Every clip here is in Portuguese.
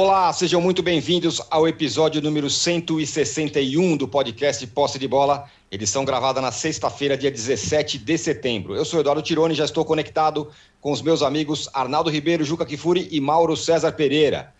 Olá, sejam muito bem-vindos ao episódio número 161 do podcast Posse de Bola, edição gravada na sexta-feira, dia 17 de setembro. Eu sou Eduardo Tironi, já estou conectado com os meus amigos Arnaldo Ribeiro, Juca Kifuri e Mauro César Pereira.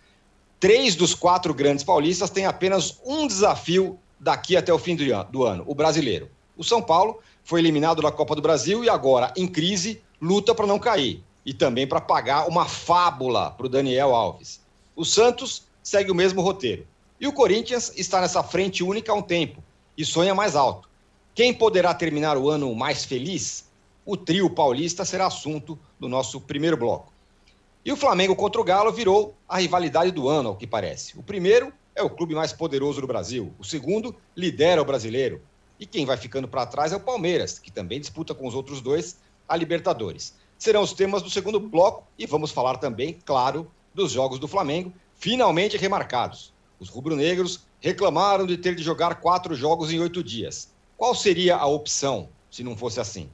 Três dos quatro grandes paulistas têm apenas um desafio daqui até o fim do ano, o brasileiro. O São Paulo foi eliminado da Copa do Brasil e agora, em crise, luta para não cair e também para pagar uma fábula para o Daniel Alves. O Santos segue o mesmo roteiro. E o Corinthians está nessa frente única há um tempo e sonha mais alto. Quem poderá terminar o ano mais feliz? O trio paulista será assunto do nosso primeiro bloco. E o Flamengo contra o Galo virou a rivalidade do ano, ao que parece. O primeiro é o clube mais poderoso do Brasil. O segundo lidera o brasileiro. E quem vai ficando para trás é o Palmeiras, que também disputa com os outros dois a Libertadores. Serão os temas do segundo bloco e vamos falar também, claro, dos jogos do Flamengo, finalmente remarcados. Os rubro-negros reclamaram de ter de jogar quatro jogos em oito dias. Qual seria a opção se não fosse assim?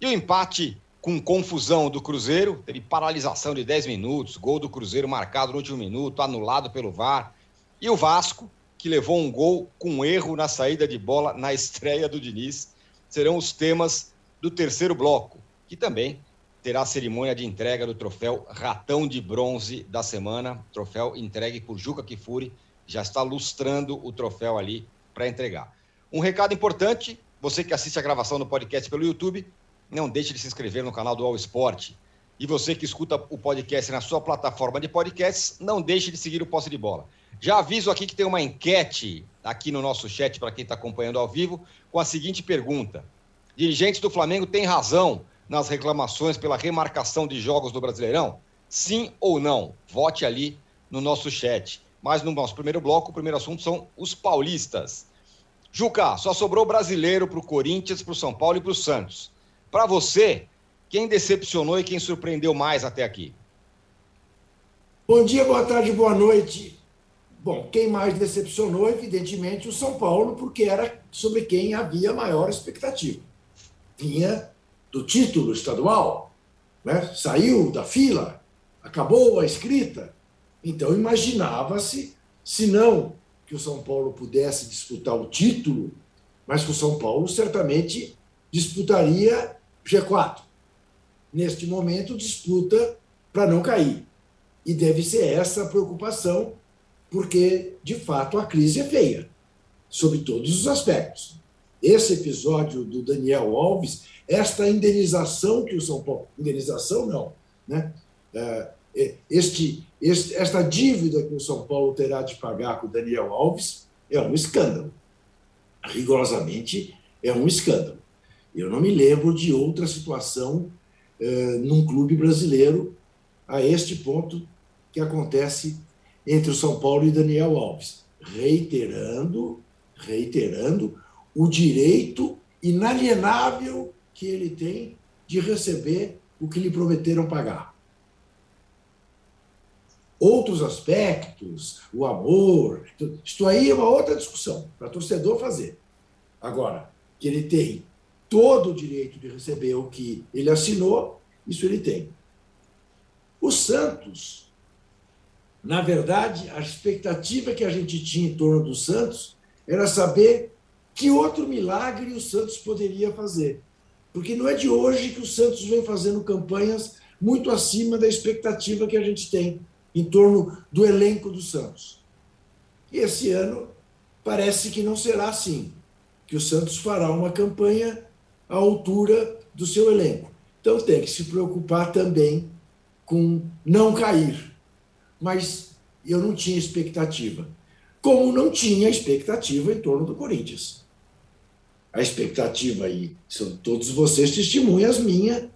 E o empate com confusão do Cruzeiro, teve paralisação de 10 minutos, gol do Cruzeiro marcado no último minuto, anulado pelo VAR. E o Vasco, que levou um gol com erro na saída de bola na estreia do Diniz, serão os temas do terceiro bloco, que também terá a cerimônia de entrega do troféu Ratão de Bronze da semana, troféu entregue por Juca Kifuri, já está lustrando o troféu ali para entregar. Um recado importante, você que assiste a gravação do podcast pelo YouTube, não deixe de se inscrever no canal do All Sport. E você que escuta o podcast na sua plataforma de podcasts, não deixe de seguir o Posse de Bola. Já aviso aqui que tem uma enquete aqui no nosso chat para quem está acompanhando ao vivo, com a seguinte pergunta: Dirigentes do Flamengo têm razão nas reclamações pela remarcação de jogos do Brasileirão? Sim ou não? Vote ali no nosso chat. Mas no nosso primeiro bloco, o primeiro assunto são os paulistas. Juca, só sobrou brasileiro para o Corinthians, para o São Paulo e para o Santos. Para você, quem decepcionou e quem surpreendeu mais até aqui? Bom dia, boa tarde, boa noite. Bom, quem mais decepcionou, evidentemente, o São Paulo, porque era sobre quem havia maior expectativa. Vinha do título estadual, né? saiu da fila, acabou a escrita. Então imaginava-se, se não que o São Paulo pudesse disputar o título, mas que o São Paulo certamente disputaria G4. Neste momento, disputa para não cair. E deve ser essa a preocupação, porque, de fato, a crise é feia, sob todos os aspectos. Esse episódio do Daniel Alves esta indenização que o São Paulo. Indenização não. Né? É, é, este, este, esta dívida que o São Paulo terá de pagar com o Daniel Alves é um escândalo. Rigorosamente é um escândalo. Eu não me lembro de outra situação é, num clube brasileiro a este ponto que acontece entre o São Paulo e Daniel Alves, reiterando, reiterando o direito inalienável que ele tem de receber o que lhe prometeram pagar. Outros aspectos, o amor, isto aí é uma outra discussão para torcedor fazer. Agora, que ele tem todo o direito de receber o que ele assinou, isso ele tem. O Santos, na verdade, a expectativa que a gente tinha em torno do Santos era saber que outro milagre o Santos poderia fazer. Porque não é de hoje que o Santos vem fazendo campanhas muito acima da expectativa que a gente tem em torno do elenco do Santos. E esse ano parece que não será assim, que o Santos fará uma campanha à altura do seu elenco. Então tem que se preocupar também com não cair. Mas eu não tinha expectativa. Como não tinha expectativa em torno do Corinthians a expectativa aí, são todos vocês testemunhas minha,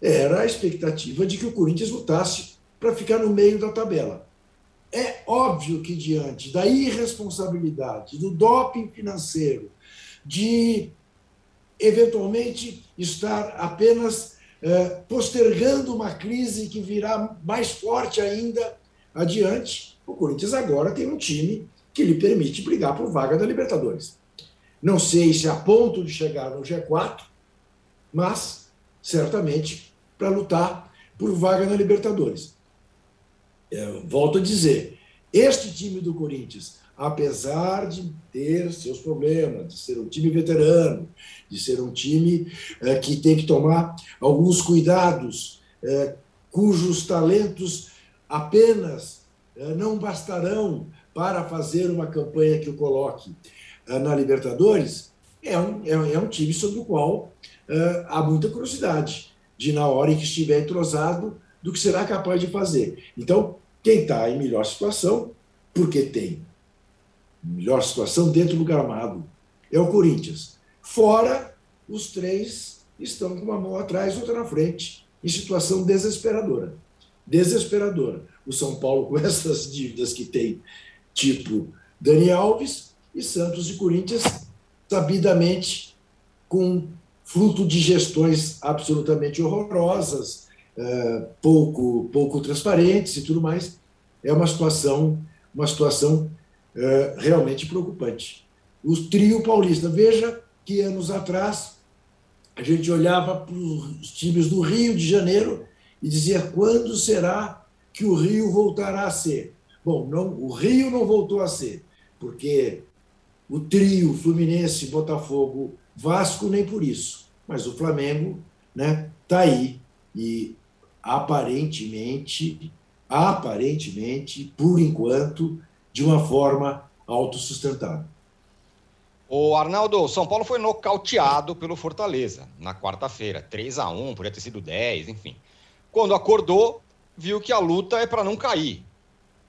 era a expectativa de que o Corinthians lutasse para ficar no meio da tabela. É óbvio que diante da irresponsabilidade, do doping financeiro, de eventualmente estar apenas eh, postergando uma crise que virá mais forte ainda adiante, o Corinthians agora tem um time que lhe permite brigar por vaga da Libertadores. Não sei se a ponto de chegar no G4, mas certamente para lutar por vaga na Libertadores. Eu volto a dizer, este time do Corinthians, apesar de ter seus problemas, de ser um time veterano, de ser um time é, que tem que tomar alguns cuidados, é, cujos talentos apenas é, não bastarão para fazer uma campanha que o coloque na Libertadores, é um, é, um time sobre o qual há muita curiosidade de, na hora em que estiver entrosado, do que será capaz de fazer. Então, quem está em melhor situação, porque tem melhor situação dentro do gramado, é o Corinthians. Fora, os três estão com uma mão atrás e outra na frente, em situação desesperadora. Desesperadora. O São Paulo com essas dívidas que tem, tipo Dani Alves, e Santos e Corinthians, sabidamente com fruto de gestões absolutamente horrorosas, é, pouco, pouco transparentes e tudo mais. É uma situação, uma situação é, realmente preocupante. O trio paulista, veja que anos atrás a gente olhava para os times do Rio de Janeiro e dizia quando será que o Rio voltará a ser? Bom, não, o Rio não voltou a ser, porque o trio Fluminense, Botafogo, Vasco nem por isso, mas o Flamengo né, tá aí e aparentemente, aparentemente, por enquanto, de uma forma autossustentável. O Arnaldo, São Paulo foi nocauteado pelo Fortaleza na quarta-feira, 3 a 1 podia ter sido 10, enfim. Quando acordou, viu que a luta é para não cair.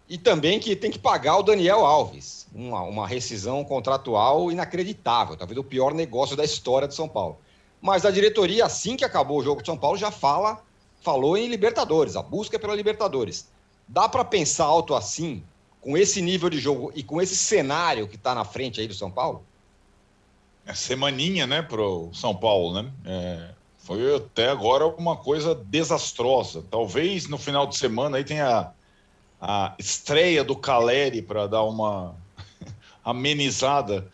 E também que tem que pagar o Daniel Alves, uma, uma rescisão contratual inacreditável, talvez o pior negócio da história de São Paulo. Mas a diretoria, assim que acabou o jogo de São Paulo, já fala, falou em Libertadores, a busca é pela Libertadores. Dá para pensar alto assim com esse nível de jogo e com esse cenário que está na frente aí do São Paulo? É semaninha, né, pro São Paulo, né? É, foi até agora uma coisa desastrosa. Talvez no final de semana aí tenha a estreia do Caleri para dar uma amenizada.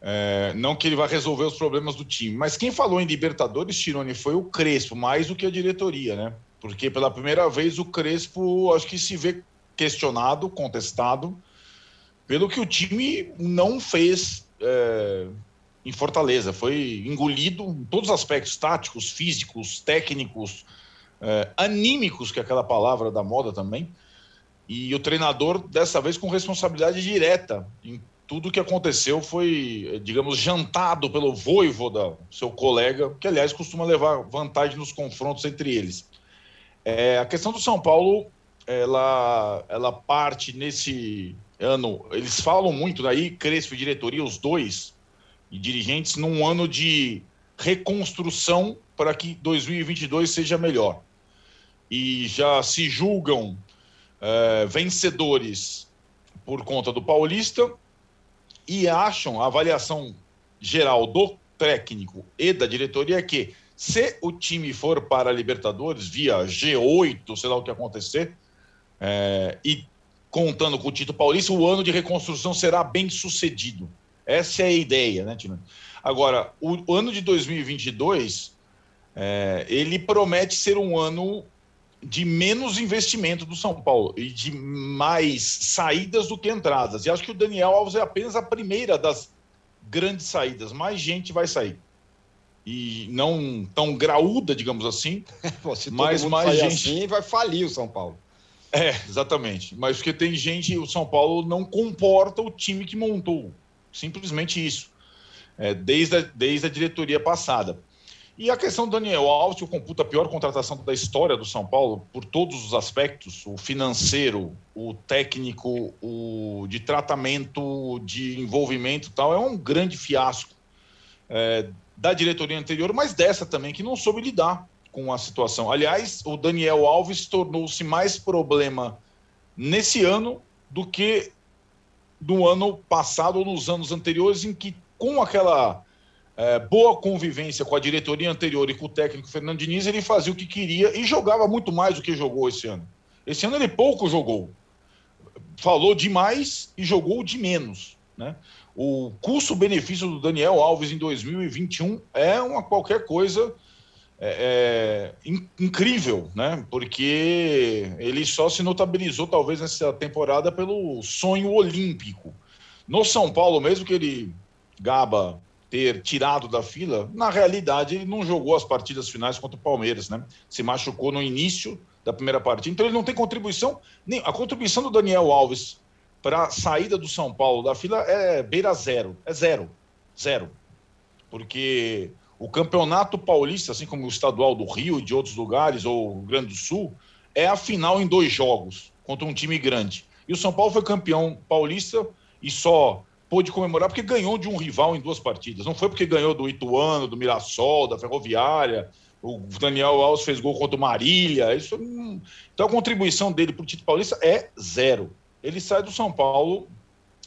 É, não que ele vá resolver os problemas do time, mas quem falou em Libertadores, Tirone, foi o Crespo, mais do que a diretoria, né? Porque pela primeira vez o Crespo acho que se vê questionado, contestado, pelo que o time não fez é, em Fortaleza. Foi engolido em todos os aspectos táticos, físicos, técnicos, é, anímicos, que é aquela palavra da moda também. E o treinador, dessa vez, com responsabilidade direta em tudo que aconteceu, foi, digamos, jantado pelo voivoda, seu colega, que, aliás, costuma levar vantagem nos confrontos entre eles. É, a questão do São Paulo ela, ela parte nesse ano. Eles falam muito daí, Crespo e diretoria, os dois, e dirigentes, num ano de reconstrução para que 2022 seja melhor. E já se julgam é, vencedores por conta do Paulista e acham a avaliação geral do técnico e da diretoria é que se o time for para a Libertadores via G8, sei lá o que acontecer, é, e contando com o Tito Paulista, o ano de reconstrução será bem sucedido. Essa é a ideia, né, Tino? Agora, o, o ano de 2022, é, ele promete ser um ano de menos investimento do São Paulo e de mais saídas do que entradas. E acho que o Daniel Alves é apenas a primeira das grandes saídas. Mais gente vai sair. E não tão graúda, digamos assim. Pô, mas mais gente assim, vai falir o São Paulo. É, exatamente. Mas porque tem gente, o São Paulo não comporta o time que montou. Simplesmente isso. É, desde, a, desde a diretoria passada. E a questão do Daniel Alves, que computa a pior contratação da história do São Paulo, por todos os aspectos: o financeiro, o técnico, o de tratamento, de envolvimento tal, é um grande fiasco é, da diretoria anterior, mas dessa também, que não soube lidar com a situação. Aliás, o Daniel Alves tornou-se mais problema nesse ano do que no ano passado ou nos anos anteriores, em que, com aquela é, boa convivência com a diretoria anterior e com o técnico Fernando Diniz, ele fazia o que queria e jogava muito mais do que jogou esse ano. Esse ano ele pouco jogou. falou demais e jogou de menos. Né? O custo-benefício do Daniel Alves em 2021 é uma qualquer coisa é, é, incrível, né? Porque ele só se notabilizou, talvez, nessa temporada pelo sonho olímpico. No São Paulo, mesmo que ele gaba ter tirado da fila, na realidade ele não jogou as partidas finais contra o Palmeiras, né? Se machucou no início da primeira partida, então ele não tem contribuição. Nem, a contribuição do Daniel Alves para a saída do São Paulo da fila é beira zero. É zero. Zero. Porque o campeonato paulista, assim como o estadual do Rio e de outros lugares, ou o Grande do Sul, é a final em dois jogos contra um time grande. E o São Paulo foi campeão paulista e só pôde comemorar porque ganhou de um rival em duas partidas. Não foi porque ganhou do Ituano, do Mirassol, da Ferroviária. O Daniel Alves fez gol contra o Marília. Isso, então a contribuição dele para o título paulista é zero ele sai do São Paulo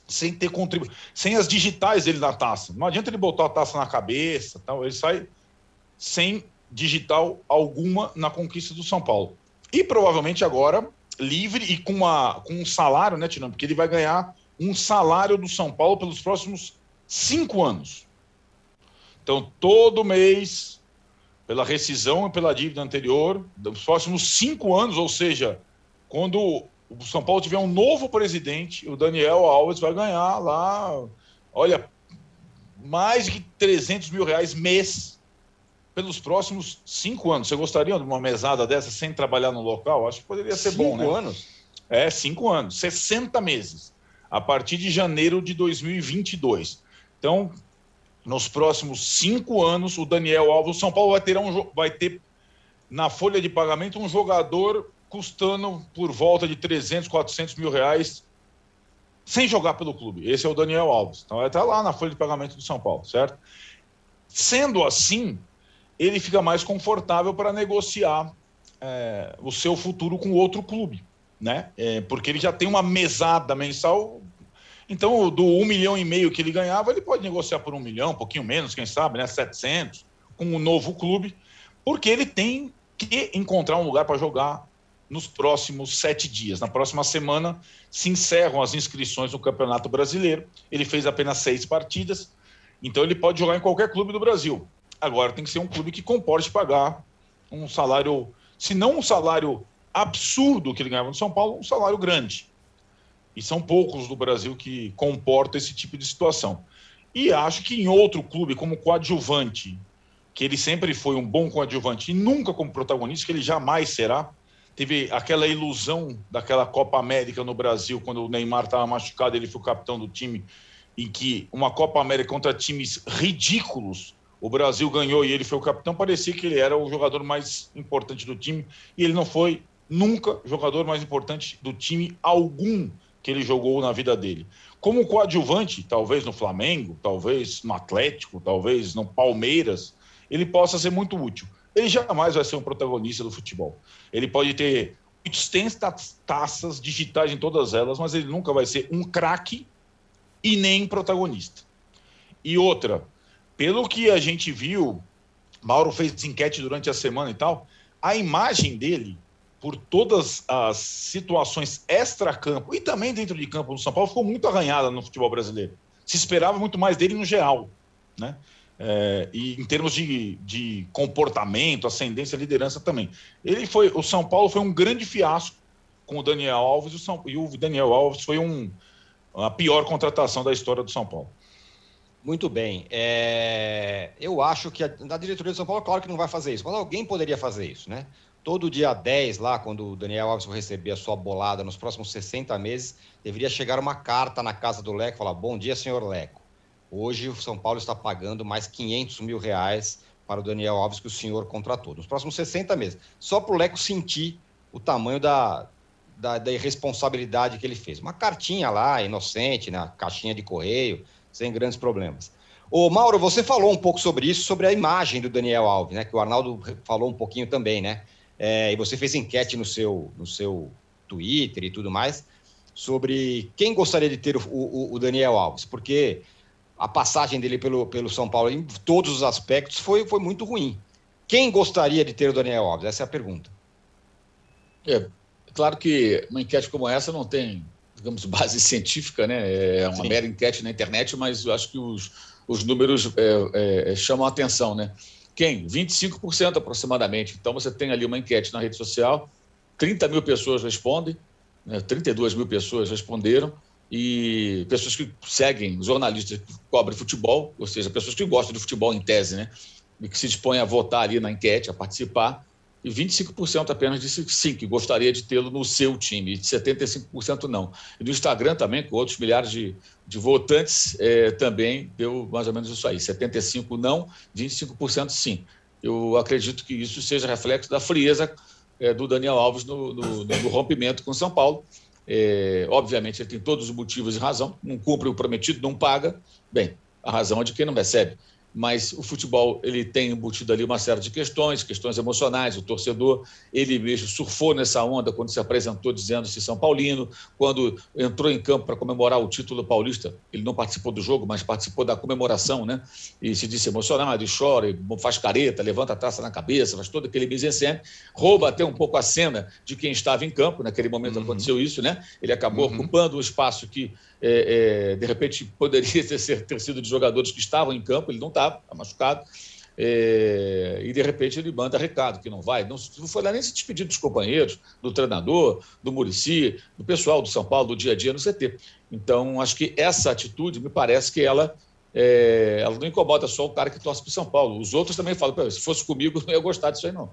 sem ter contribuído, sem as digitais dele na taça. Não adianta ele botar a taça na cabeça, tal. ele sai sem digital alguma na conquista do São Paulo. E provavelmente agora livre e com, uma, com um salário, né, Tirando? Porque ele vai ganhar um salário do São Paulo pelos próximos cinco anos. Então, todo mês, pela rescisão e pela dívida anterior, dos próximos cinco anos, ou seja, quando o São Paulo tiver um novo presidente, o Daniel Alves vai ganhar lá, olha, mais de 300 mil reais mês pelos próximos cinco anos. Você gostaria de uma mesada dessa sem trabalhar no local? Acho que poderia ser cinco bom, né? Cinco anos? É, cinco anos, 60 meses, a partir de janeiro de 2022. Então, nos próximos cinco anos, o Daniel Alves, o São Paulo vai ter, um, vai ter na folha de pagamento um jogador custando por volta de 300, 400 mil reais sem jogar pelo clube. Esse é o Daniel Alves. Então, ele está lá na folha de pagamento do São Paulo, certo? Sendo assim, ele fica mais confortável para negociar é, o seu futuro com outro clube, né? É, porque ele já tem uma mesada mensal. Então, do um milhão e meio que ele ganhava, ele pode negociar por um milhão, um pouquinho menos, quem sabe, né? 700, com um novo clube, porque ele tem que encontrar um lugar para jogar nos próximos sete dias. Na próxima semana se encerram as inscrições no Campeonato Brasileiro. Ele fez apenas seis partidas, então ele pode jogar em qualquer clube do Brasil. Agora tem que ser um clube que comporte pagar um salário, se não um salário absurdo que ele ganhava no São Paulo, um salário grande. E são poucos do Brasil que comportam esse tipo de situação. E acho que em outro clube, como coadjuvante, que ele sempre foi um bom coadjuvante e nunca como protagonista, que ele jamais será, Teve aquela ilusão daquela Copa América no Brasil, quando o Neymar estava machucado, ele foi o capitão do time, em que uma Copa América contra times ridículos, o Brasil ganhou e ele foi o capitão, parecia que ele era o jogador mais importante do time, e ele não foi nunca jogador mais importante do time algum que ele jogou na vida dele. Como coadjuvante, talvez no Flamengo, talvez no Atlético, talvez no Palmeiras, ele possa ser muito útil ele jamais vai ser um protagonista do futebol. Ele pode ter 800 taças digitais em todas elas, mas ele nunca vai ser um craque e nem protagonista. E outra, pelo que a gente viu, Mauro fez enquete durante a semana e tal, a imagem dele, por todas as situações extra-campo e também dentro de campo no São Paulo, ficou muito arranhada no futebol brasileiro. Se esperava muito mais dele no geral, né? É, e em termos de, de comportamento, ascendência, liderança também. Ele foi, o São Paulo foi um grande fiasco com o Daniel Alves o São, e o Daniel Alves foi um, a pior contratação da história do São Paulo. Muito bem. É, eu acho que a, a, diretoria do São Paulo, claro que não vai fazer isso, mas alguém poderia fazer isso, né? Todo dia 10, lá, quando o Daniel Alves receber a sua bolada nos próximos 60 meses, deveria chegar uma carta na casa do Leco falar: Bom dia, senhor Leco. Hoje o São Paulo está pagando mais 500 mil reais para o Daniel Alves que o senhor contratou. Nos próximos 60 meses. Só para o Leco sentir o tamanho da, da, da, irresponsabilidade que ele fez. Uma cartinha lá, inocente, na caixinha de correio, sem grandes problemas. Ô, Mauro, você falou um pouco sobre isso, sobre a imagem do Daniel Alves, né? Que o Arnaldo falou um pouquinho também, né? É, e você fez enquete no seu, no seu Twitter e tudo mais sobre quem gostaria de ter o, o, o Daniel Alves, porque a passagem dele pelo, pelo São Paulo em todos os aspectos foi, foi muito ruim. Quem gostaria de ter o Daniel Alves? Essa é a pergunta. É, claro que uma enquete como essa não tem digamos, base científica, né? É uma Sim. mera enquete na internet, mas eu acho que os, os números é, é, chamam a atenção, né? Quem? 25% aproximadamente. Então, você tem ali uma enquete na rede social, 30 mil pessoas respondem, né? 32 mil pessoas responderam, e pessoas que seguem jornalistas que cobrem futebol, ou seja, pessoas que gostam de futebol em tese, né? E que se dispõem a votar ali na enquete, a participar e 25% apenas disse sim, que gostaria de tê-lo no seu time, e 75% não. E no Instagram também, com outros milhares de, de votantes, é, também deu mais ou menos isso aí: 75% não, 25% sim. Eu acredito que isso seja reflexo da frieza é, do Daniel Alves no, no, no, rompimento com São Paulo. É, obviamente, ele tem todos os motivos e razão, não cumpre o prometido, não paga. Bem, a razão é de quem não recebe mas o futebol ele tem embutido ali uma série de questões, questões emocionais. O torcedor ele mesmo surfou nessa onda quando se apresentou dizendo-se São Paulino, quando entrou em campo para comemorar o título paulista. Ele não participou do jogo, mas participou da comemoração, né? E se disse emocionado, e chora, e faz careta, levanta a taça na cabeça, faz todo aquele mise rouba até um pouco a cena de quem estava em campo. Naquele momento uhum. aconteceu isso, né? Ele acabou uhum. ocupando o espaço que é, é, de repente poderia ter, ter, sido de jogadores que estavam em campo, ele não estava, está machucado. É, e de repente ele manda recado que não vai. Não, não foi lá nem se despedir dos companheiros, do treinador, do Murici, do pessoal do São Paulo, do dia a dia no CT. Então, acho que essa atitude me parece que ela, é, ela não incomoda só o cara que torce para São Paulo. Os outros também falam, se fosse comigo, não ia gostar disso aí, não.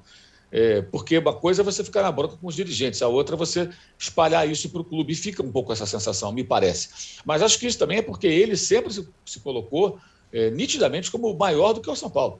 É, porque uma coisa é você ficar na bronca com os dirigentes, a outra é você espalhar isso para o clube. E fica um pouco essa sensação, me parece. Mas acho que isso também é porque ele sempre se, se colocou é, nitidamente como maior do que o São Paulo.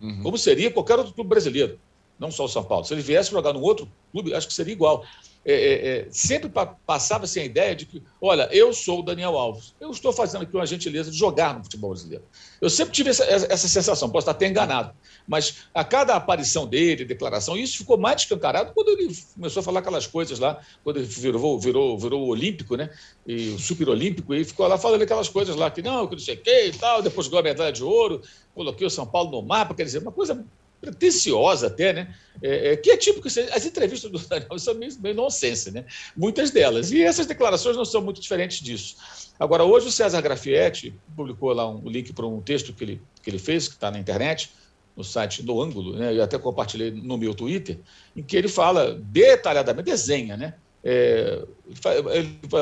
Uhum. Como seria qualquer outro clube brasileiro, não só o São Paulo. Se ele viesse jogar num outro clube, acho que seria igual. É, é, é sempre passava-se a ideia de que, olha, eu sou o Daniel Alves, eu estou fazendo aqui uma gentileza de jogar no futebol brasileiro. Eu sempre tive essa, essa sensação, posso estar até enganado. Mas a cada aparição dele, declaração, isso ficou mais escancarado quando ele começou a falar aquelas coisas lá, quando ele virou, virou, virou olímpico, né? E o super olímpico, e ficou lá falando aquelas coisas lá, que não, que não sei o quê e tal, depois ganhou a medalha de ouro, coloquei o São Paulo no mapa, quer dizer, uma coisa pretensiosa até, né? É, é, que é típico, as entrevistas do Daniel são meio, meio nonsense, né? Muitas delas. E essas declarações não são muito diferentes disso. Agora, hoje o César Grafietti publicou lá um, link para um texto que ele, que ele fez, que está na internet, no site do Ângulo, né, eu até compartilhei no meu Twitter, em que ele fala detalhadamente, desenha, né? É,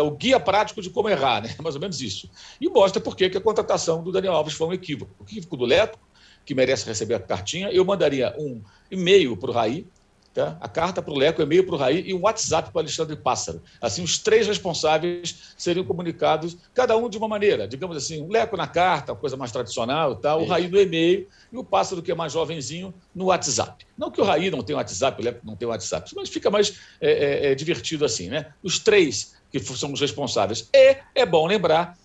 o guia prático de como errar, né? mais ou menos isso. E mostra por que a contratação do Daniel Alves foi um equívoco. O equívoco do Leto, que merece receber a cartinha, eu mandaria um e-mail para o Raí, Tá? A carta para o Leco, e-mail para o Raí e um WhatsApp para o Alexandre Pássaro. Assim, os três responsáveis seriam comunicados, cada um de uma maneira. Digamos assim, o Leco na carta, coisa mais tradicional, tá? o Raí no e-mail e o Pássaro, que é mais jovenzinho, no WhatsApp. Não que o Raí não tenha WhatsApp, o Leco não tenha WhatsApp, mas fica mais é, é, é divertido assim. Né? Os três que somos responsáveis. E é bom lembrar,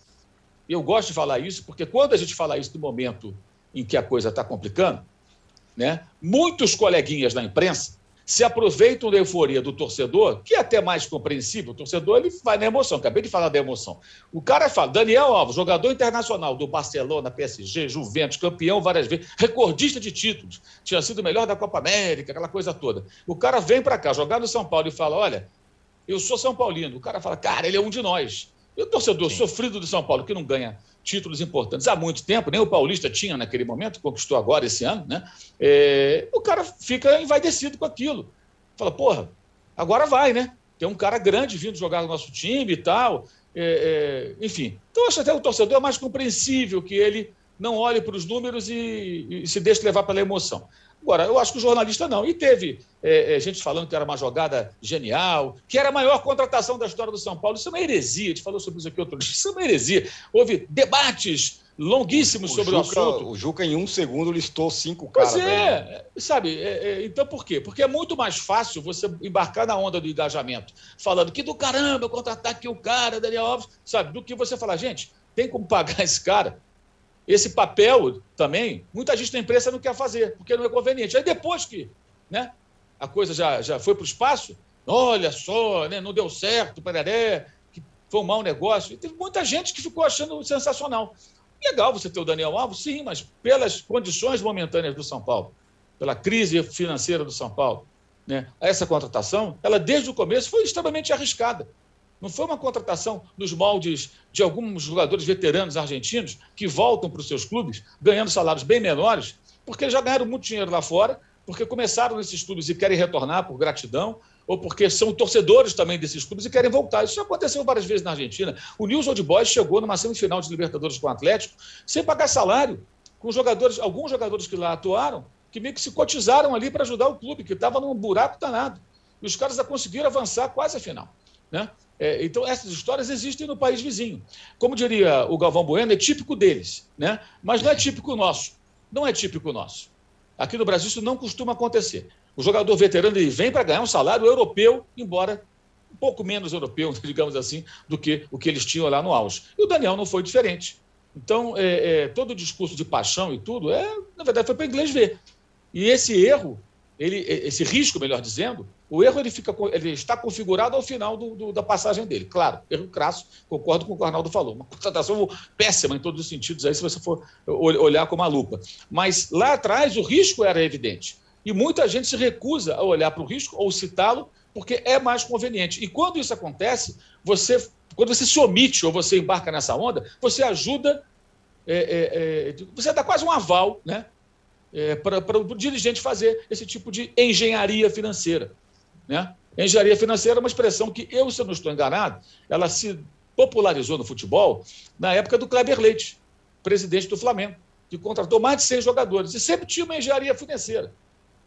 eu gosto de falar isso, porque quando a gente fala isso no momento em que a coisa está complicando, né? muitos coleguinhas da imprensa se aproveitam da euforia do torcedor, que é até mais compreensível. O torcedor ele vai na emoção. Acabei de falar da emoção. O cara fala, Daniel Alves, jogador internacional do Barcelona, PSG, Juventus, campeão várias vezes, recordista de títulos, tinha sido o melhor da Copa América, aquela coisa toda. O cara vem para cá, jogar no São Paulo e fala: Olha, eu sou São Paulino. O cara fala: Cara, ele é um de nós. E o torcedor Sim. sofrido do São Paulo, que não ganha títulos importantes há muito tempo, nem o Paulista tinha naquele momento, conquistou agora esse ano, né? É, o cara fica envaidecido com aquilo. Fala, porra, agora vai, né? Tem um cara grande vindo jogar no nosso time e tal. É, é, enfim. Então, acho até o torcedor é mais compreensível que ele não olhe para os números e, e se deixe levar pela emoção. Agora, eu acho que o jornalista não. E teve é, é, gente falando que era uma jogada genial, que era a maior contratação da história do São Paulo. Isso é uma heresia. A gente falou sobre isso aqui outro dia. Isso é uma heresia. Houve debates longuíssimos o sobre Juca, o assunto. O Juca, em um segundo, listou cinco caras. Pois é, sabe? É, é, então por quê? Porque é muito mais fácil você embarcar na onda do engajamento, falando que do caramba, contratar aqui o cara, Daniel Alves, sabe? Do que você falar, gente, tem como pagar esse cara? Esse papel também, muita gente na imprensa não quer fazer, porque não é conveniente. Aí depois que né, a coisa já, já foi para o espaço, olha só, né, não deu certo, pararé, que foi um mau negócio. E teve muita gente que ficou achando sensacional. Legal você ter o Daniel Alves, sim, mas pelas condições momentâneas do São Paulo, pela crise financeira do São Paulo, né, essa contratação, ela desde o começo foi extremamente arriscada. Não foi uma contratação nos moldes de alguns jogadores veteranos argentinos que voltam para os seus clubes ganhando salários bem menores, porque já ganharam muito dinheiro lá fora, porque começaram nesses clubes e querem retornar por gratidão, ou porque são torcedores também desses clubes e querem voltar. Isso já aconteceu várias vezes na Argentina. O News Old Boys chegou numa semifinal de Libertadores com o Atlético sem pagar salário, com jogadores, alguns jogadores que lá atuaram, que meio que se cotizaram ali para ajudar o clube, que estava num buraco danado. E os caras já conseguiram avançar quase a final. Né? É, então, essas histórias existem no país vizinho. Como diria o Galvão Bueno, é típico deles, né? mas não é típico nosso. Não é típico nosso. Aqui no Brasil isso não costuma acontecer. O jogador veterano ele vem para ganhar um salário europeu, embora um pouco menos europeu, digamos assim, do que o que eles tinham lá no auge. E o Daniel não foi diferente. Então, é, é, todo o discurso de paixão e tudo, é, na verdade, foi para o inglês ver. E esse erro, ele, esse risco, melhor dizendo, o erro ele, fica, ele está configurado ao final do, do, da passagem dele. Claro, erro crasso, concordo com o que o Arnaldo falou. Uma contratação péssima em todos os sentidos, aí se você for olhar com uma lupa. Mas lá atrás o risco era evidente. E muita gente se recusa a olhar para o risco ou citá-lo porque é mais conveniente. E quando isso acontece, você, quando você se omite ou você embarca nessa onda, você ajuda, é, é, é, você dá quase um aval né, é, para, para o dirigente fazer esse tipo de engenharia financeira. Né? Engenharia financeira é uma expressão que eu, se eu não estou enganado, ela se popularizou no futebol na época do Kleber Leite, presidente do Flamengo, que contratou mais de 100 jogadores e sempre tinha uma engenharia financeira.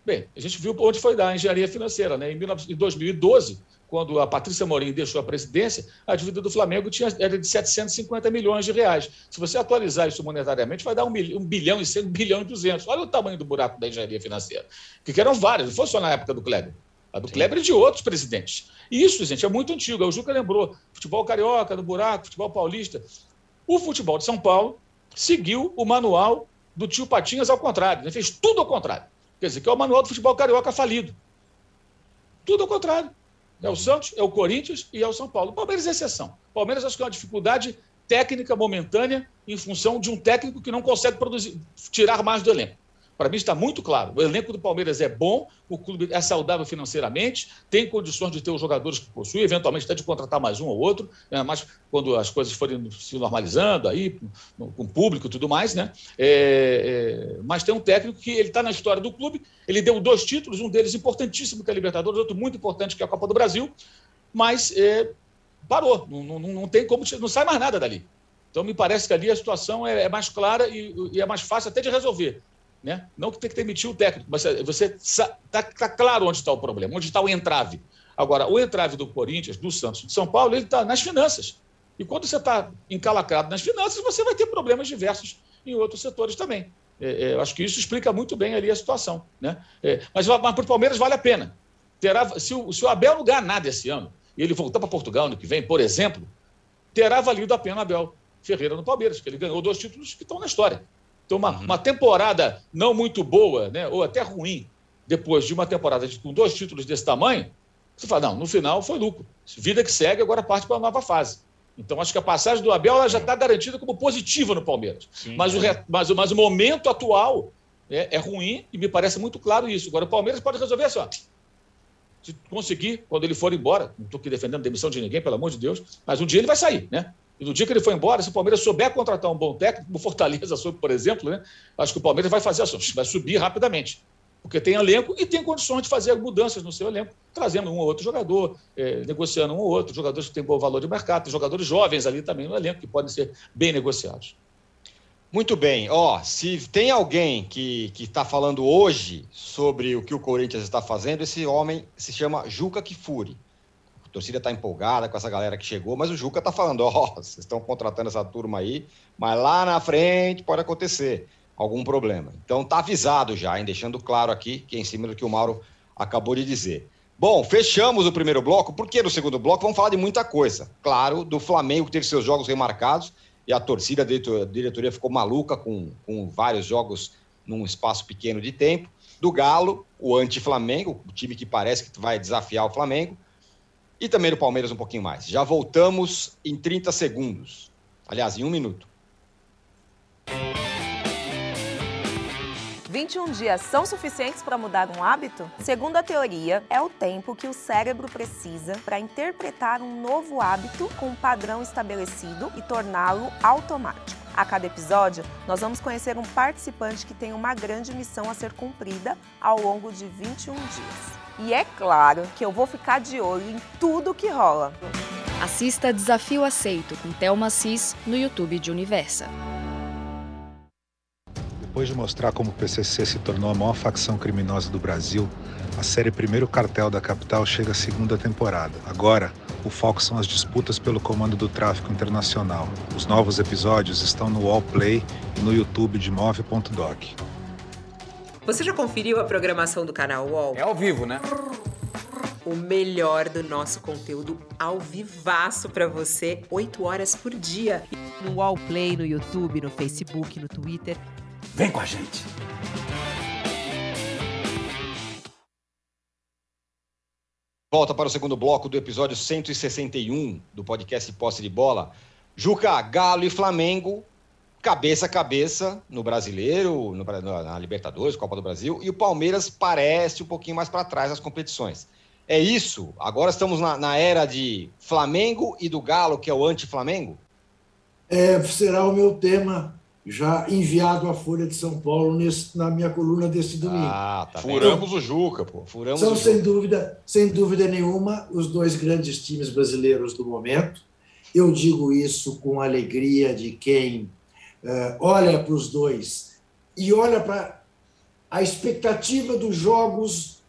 Bem, a gente viu onde foi dar a engenharia financeira. Né? Em 2012, quando a Patrícia Morim deixou a presidência, a dívida do Flamengo tinha, era de 750 milhões de reais. Se você atualizar isso monetariamente, vai dar um, milhão, um bilhão e 100, um bilhão e 200. Olha o tamanho do buraco da engenharia financeira. Que eram várias, não foi só na época do Kleber. A do Sim. Kleber e de outros presidentes. E isso, gente, é muito antigo. O Juca lembrou. Futebol carioca, do buraco, futebol paulista. O futebol de São Paulo seguiu o manual do tio Patinhas ao contrário. Ele fez tudo ao contrário. Quer dizer, que é o manual do futebol carioca falido. Tudo ao contrário. É o Santos, é o Corinthians e é o São Paulo. O Palmeiras é exceção. O Palmeiras acho que é uma dificuldade técnica momentânea em função de um técnico que não consegue produzir, tirar mais do elenco. Para mim está muito claro. O elenco do Palmeiras é bom, o clube é saudável financeiramente, tem condições de ter os jogadores que possui, eventualmente até de contratar mais um ou outro, né? mas quando as coisas forem se normalizando aí, com o público e tudo mais, né? É, é, mas tem um técnico que ele está na história do clube, ele deu dois títulos, um deles importantíssimo, que é a Libertadores, outro muito importante, que é a Copa do Brasil, mas é, parou, não, não, não tem como, não sai mais nada dali. Então, me parece que ali a situação é, é mais clara e, e, é mais fácil até de resolver. Né? Não que tem que demitir o técnico, mas é, você está tá claro onde está o problema, onde está o entrave. Agora, o entrave do Corinthians, do Santos, de São Paulo, ele está nas finanças. E quando você está encalacrado nas finanças, você vai ter problemas diversos em outros setores também. É, é, acho que isso explica muito bem ali a situação. Né? É, mas, mas para o Palmeiras vale a pena. Terá, se, o, se o Abel não ganhar nada esse ano, e ele voltar para Portugal ano que vem, por exemplo, terá valido a pena Abel Ferreira no Palmeiras, porque ele ganhou dois títulos que estão na história. Então, uma, uhum. uma temporada não muito boa, né, ou até ruim, depois de uma temporada de, com dois títulos desse tamanho, você fala, não, no final foi lucro. Vida que segue, agora parte para uma nova fase. Então, acho que a passagem do Abel já está garantida como positiva no Palmeiras. Sim, mas, é. o, mas, mas o momento atual é, é, ruim e me parece muito claro isso. Agora, o Palmeiras pode resolver assim, ó, se conseguir, quando ele for embora, não estou aqui defendendo a demissão de ninguém, pelo amor de Deus, mas um dia ele vai sair, né? E no dia que ele foi embora, se o Palmeiras souber contratar um bom técnico, como Fortaleza soube, por exemplo, né, acho que o Palmeiras vai fazer assim, vai subir rapidamente. Porque tem elenco e tem condições de fazer mudanças no seu elenco, trazendo um ou outro jogador, é, negociando um ou outro, jogadores que têm bom valor de mercado, jogadores jovens ali também no elenco que podem ser bem negociados. Muito bem. Ó, se tem alguém que está falando hoje sobre o que o Corinthians está fazendo, esse homem se chama Juca Kifuri torcida está empolgada com essa galera que chegou, mas o Juca está falando: ó, oh, vocês estão contratando essa turma aí, mas lá na frente pode acontecer algum problema. Então tá avisado já, hein? deixando claro aqui, que é em cima do que o Mauro acabou de dizer. Bom, fechamos o primeiro bloco, porque no segundo bloco vamos falar de muita coisa. Claro, do Flamengo que teve seus jogos remarcados e a torcida, a diretoria ficou maluca com, com vários jogos num espaço pequeno de tempo. Do Galo, o anti-Flamengo, o time que parece que vai desafiar o Flamengo e também no Palmeiras um pouquinho mais. Já voltamos em 30 segundos. Aliás, em um minuto. 21 dias são suficientes para mudar um hábito? Segundo a teoria, é o tempo que o cérebro precisa para interpretar um novo hábito com um padrão estabelecido e torná-lo automático. A cada episódio, nós vamos conhecer um participante que tem uma grande missão a ser cumprida ao longo de 21 dias. E é claro que eu vou ficar de olho em tudo que rola. Assista Desafio Aceito com Thelma Cis no YouTube de Universa. Depois de mostrar como o PCC se tornou a maior facção criminosa do Brasil, a série Primeiro Cartel da Capital chega à segunda temporada. Agora, o foco são as disputas pelo comando do tráfico internacional. Os novos episódios estão no Wallplay e no YouTube de Move.doc. Você já conferiu a programação do canal UOL? É ao vivo, né? O melhor do nosso conteúdo ao vivaço para você, 8 horas por dia. No Wallplay, no YouTube, no Facebook, no Twitter. Vem com a gente! Volta para o segundo bloco do episódio 161 do podcast Posse de Bola. Juca, Galo e Flamengo, cabeça a cabeça no Brasileiro, no, na Libertadores, Copa do Brasil, e o Palmeiras parece um pouquinho mais para trás nas competições. É isso? Agora estamos na, na, era de Flamengo e do Galo, que é o anti-Flamengo? É, será o meu tema já enviado à Folha de São Paulo nesse, na minha coluna desse domingo. Ah, tá Furamos então, o Juca, pô. Furamos são, o sem Juca. dúvida, sem dúvida nenhuma, os dois grandes times brasileiros do momento. Eu digo isso com alegria de quem uh, olha para os dois e olha para a expectativa dos jogos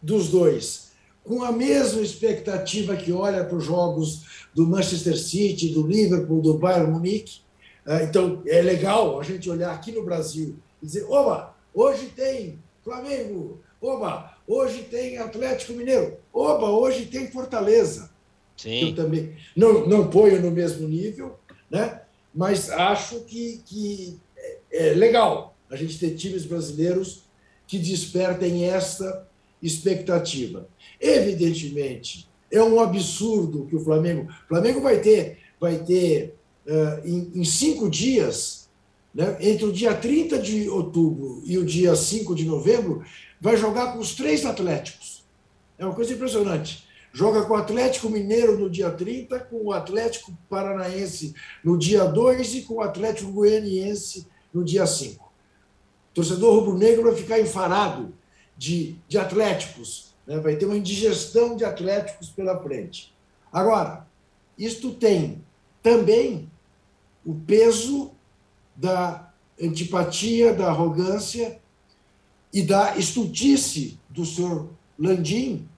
dos dois, com a mesma expectativa que olha para os jogos do Manchester City, do Liverpool, do Bayern Munique, ah, então, é legal a gente olhar aqui no Brasil e dizer: oba, hoje tem Flamengo, oba, hoje tem Atlético Mineiro, oba, hoje tem Fortaleza. Sim. Eu também não, não ponho no mesmo nível, né? Mas acho que, que é, é legal a gente ter times brasileiros que despertem essa expectativa. Evidentemente, é um absurdo que o Flamengo. O Flamengo vai ter, vai ter uh, em, em, cinco dias, né, entre o dia 30 de outubro e o dia 5 de novembro, vai jogar com os três Atléticos. É uma coisa impressionante. Joga com o Atlético Mineiro no dia 30, com o Atlético Paranaense no dia 2 e com o Atlético Goianiense no dia 5. O torcedor rubro-negro vai ficar enfarado de, de Atléticos, né? vai ter uma indigestão de Atléticos pela frente. Agora, isto tem também o peso da antipatia, da arrogância e da estultice do senhor Landim,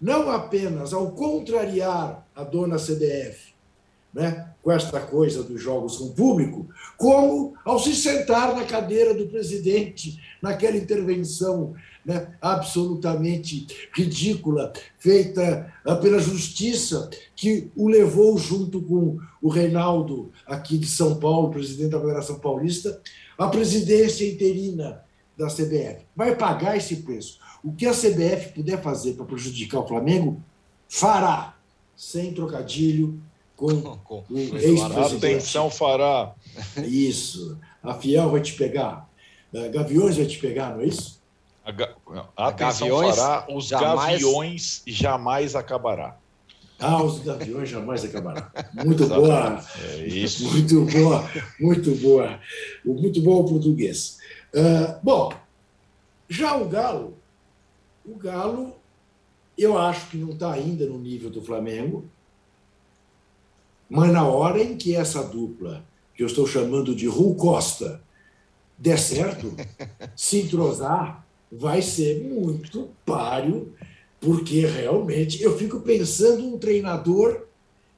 não apenas ao contrariar a dona CBF, né, com esta coisa dos jogos com público, como ao se sentar na cadeira do presidente naquela intervenção né, absolutamente ridícula, feita ah, pela justiça, que o levou junto com o Reinaldo, aqui de São Paulo, presidente da Federação Paulista, à presidência interina da CBF. Vai pagar esse preço. O que a CBF puder fazer para prejudicar o Flamengo, fará, sem trocadilho, com, com o ex-presidente. Atenção, fará. Isso. A Fiel vai te pegar. Ah, Gaviões vai te pegar, não é isso? A, atenção gaviões fará, os jamais... gaviões jamais acabará. Ah, os gaviões jamais acabará. Muito boa. É isso. Muito boa, muito boa. Muito bom o português. Uh, bom, já o Galo, o Galo, eu acho que não está ainda no nível do Flamengo, mas na hora em que essa dupla, que eu estou chamando de Ru Costa, der certo, se entrosar, vai ser muito páreo, porque realmente eu fico pensando um treinador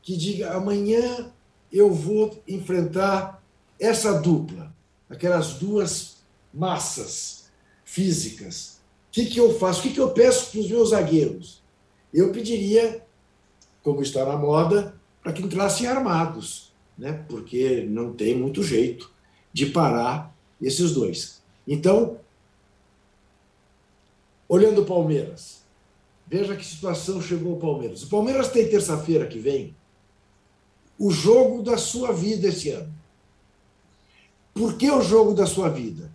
que diga amanhã eu vou enfrentar essa dupla, aquelas duas massas físicas. O que, que eu faço? O que, que eu peço para os meus zagueiros? Eu pediria, como está na moda, para que entrassem armados, né? porque não tem muito jeito de parar esses dois. Então, Olhando o Palmeiras, veja que situação chegou o Palmeiras. O Palmeiras tem terça-feira que vem o jogo da sua vida esse ano. Por que o jogo da sua vida?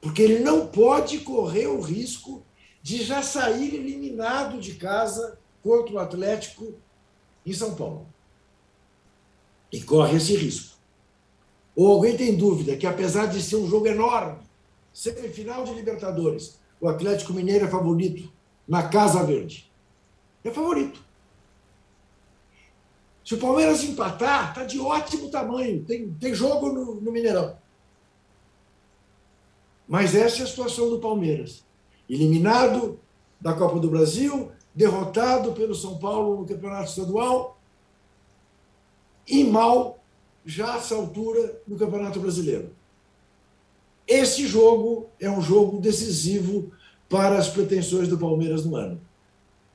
Porque ele não pode correr o risco de já sair eliminado de casa contra o Atlético em São Paulo. E corre esse risco. Ou alguém tem dúvida que, apesar de ser um jogo enorme, semifinal de Libertadores, o Atlético Mineiro é favorito na Casa Verde? É favorito. Se o Palmeiras empatar, está de ótimo tamanho. Tem, tem jogo no, no Mineirão. Mas essa é a situação do Palmeiras. Eliminado da Copa do Brasil, derrotado pelo São Paulo no Campeonato Estadual e mal já a essa altura no Campeonato Brasileiro. Esse jogo é um jogo decisivo para as pretensões do Palmeiras no ano.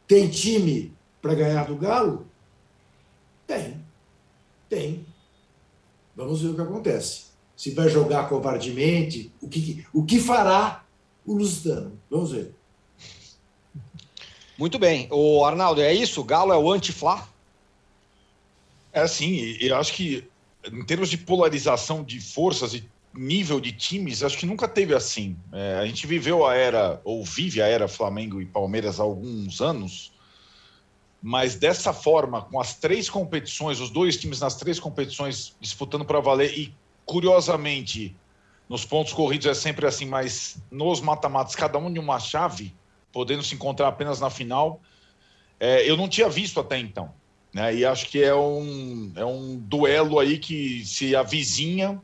Tem time para ganhar do Galo? Tem. Tem. Vamos ver o que acontece. Se vai jogar covardemente, o que, o que fará o Lusitano? Vamos ver. Muito bem. O Arnaldo, é isso? O Galo é o anti-Flá? É assim, eu acho que em termos de polarização de forças e nível de times, acho que nunca teve assim. É, a gente viveu a era, ou vive a era Flamengo e Palmeiras há alguns anos, mas dessa forma, com as três competições, os dois times nas três competições disputando para valer, e curiosamente, nos pontos corridos é sempre assim, mas nos mata-matas, cada um de uma chave, podendo se encontrar apenas na final, é, eu não tinha visto até então. Né? E acho que é um, é um duelo aí que se avizinha.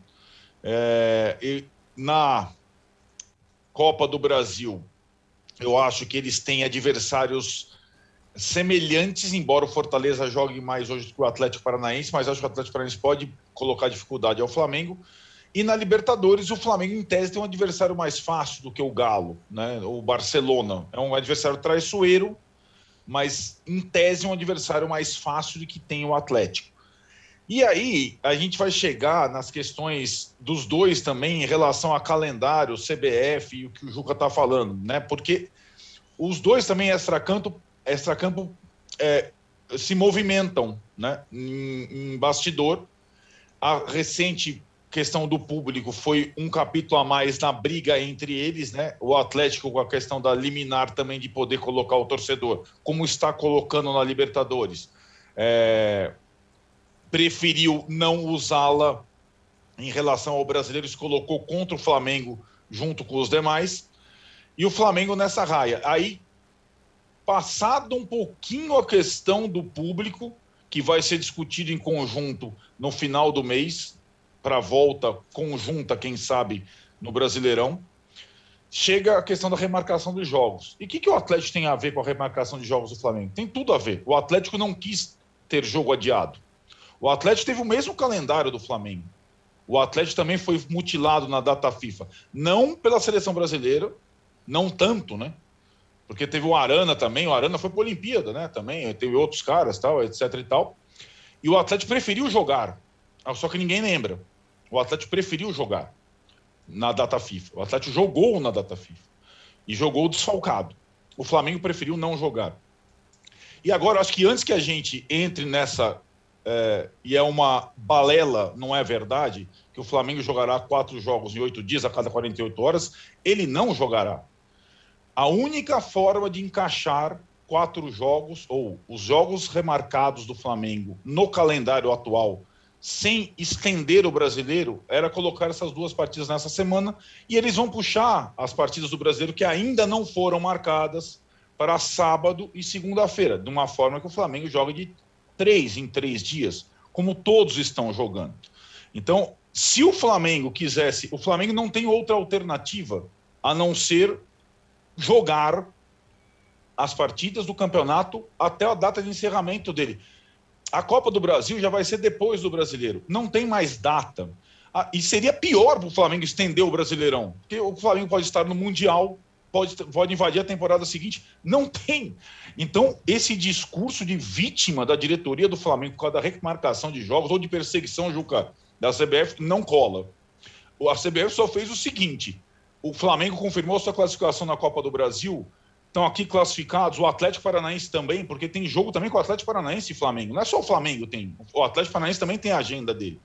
É, na Copa do Brasil, eu acho que eles têm adversários semelhantes, embora o Fortaleza jogue mais hoje que o Atlético Paranaense, mas acho que o Atlético Paranaense pode colocar dificuldade ao Flamengo. E na Libertadores, o Flamengo, em tese, tem um adversário mais fácil do que o Galo, né? o Barcelona. É um adversário traiçoeiro, mas em tese, um adversário mais fácil do que tem o Atlético. E aí, a gente vai chegar nas questões dos dois também em relação a calendário, CBF e o que o Juca está falando, né? Porque os dois também extracampo extracampo é, se movimentam né, em, em bastidor. A recente questão do público foi um capítulo a mais na briga entre eles, né? O Atlético com a questão da liminar também de poder colocar o torcedor, como está colocando na Libertadores. É, preferiu não usá-la em relação ao brasileiro, se colocou contra o Flamengo junto com os demais. E o Flamengo nessa raia. Aí passado um pouquinho a questão do público, que vai ser discutido em conjunto no final do mês, para a volta conjunta, quem sabe, no Brasileirão, chega a questão da remarcação dos jogos. E o que, que o Atlético tem a ver com a remarcação de jogos do Flamengo? Tem tudo a ver. O Atlético não quis ter jogo adiado. O Atlético teve o mesmo calendário do Flamengo. O Atlético também foi mutilado na data FIFA. Não pela seleção brasileira, não tanto, né? Porque teve o Arana também, o Arana foi para a Olimpíada, né? Também teve outros caras, tal, etc e tal. E o Atlético preferiu jogar, só que ninguém lembra. O Atlético preferiu jogar na data FIFA. O Atlético jogou na data FIFA e jogou desfalcado. O Flamengo preferiu não jogar. E agora, acho que antes que a gente entre nessa, é, e é uma balela, não é verdade, que o Flamengo jogará quatro jogos em oito dias a cada 48 horas, ele não jogará. A única forma de encaixar quatro jogos, ou os jogos remarcados do Flamengo no calendário atual, sem estender o brasileiro, era colocar essas duas partidas nessa semana e eles vão puxar as partidas do brasileiro que ainda não foram marcadas para sábado e segunda-feira, de uma forma que o Flamengo joga de três em três dias, como todos estão jogando. Então, se o Flamengo quisesse, o Flamengo não tem outra alternativa a não ser jogar as partidas do campeonato até a data de encerramento dele. A Copa do Brasil já vai ser depois do brasileiro. Não tem mais data. Ah, e seria pior para o Flamengo estender o Brasileirão, porque o Flamengo pode estar no Mundial, pode, pode invadir a temporada seguinte. Não tem. Então, esse discurso de vítima da diretoria do Flamengo por causa da remarcação de jogos ou de perseguição, Juca, da CBF, não cola. A CBF só fez o seguinte: o Flamengo confirmou sua classificação na Copa do Brasil. Estão aqui classificados o Atlético Paranaense também, porque tem jogo também com o Atlético Paranaense e Flamengo. Não é só o Flamengo tem, o Atlético Paranaense também tem a agenda dele.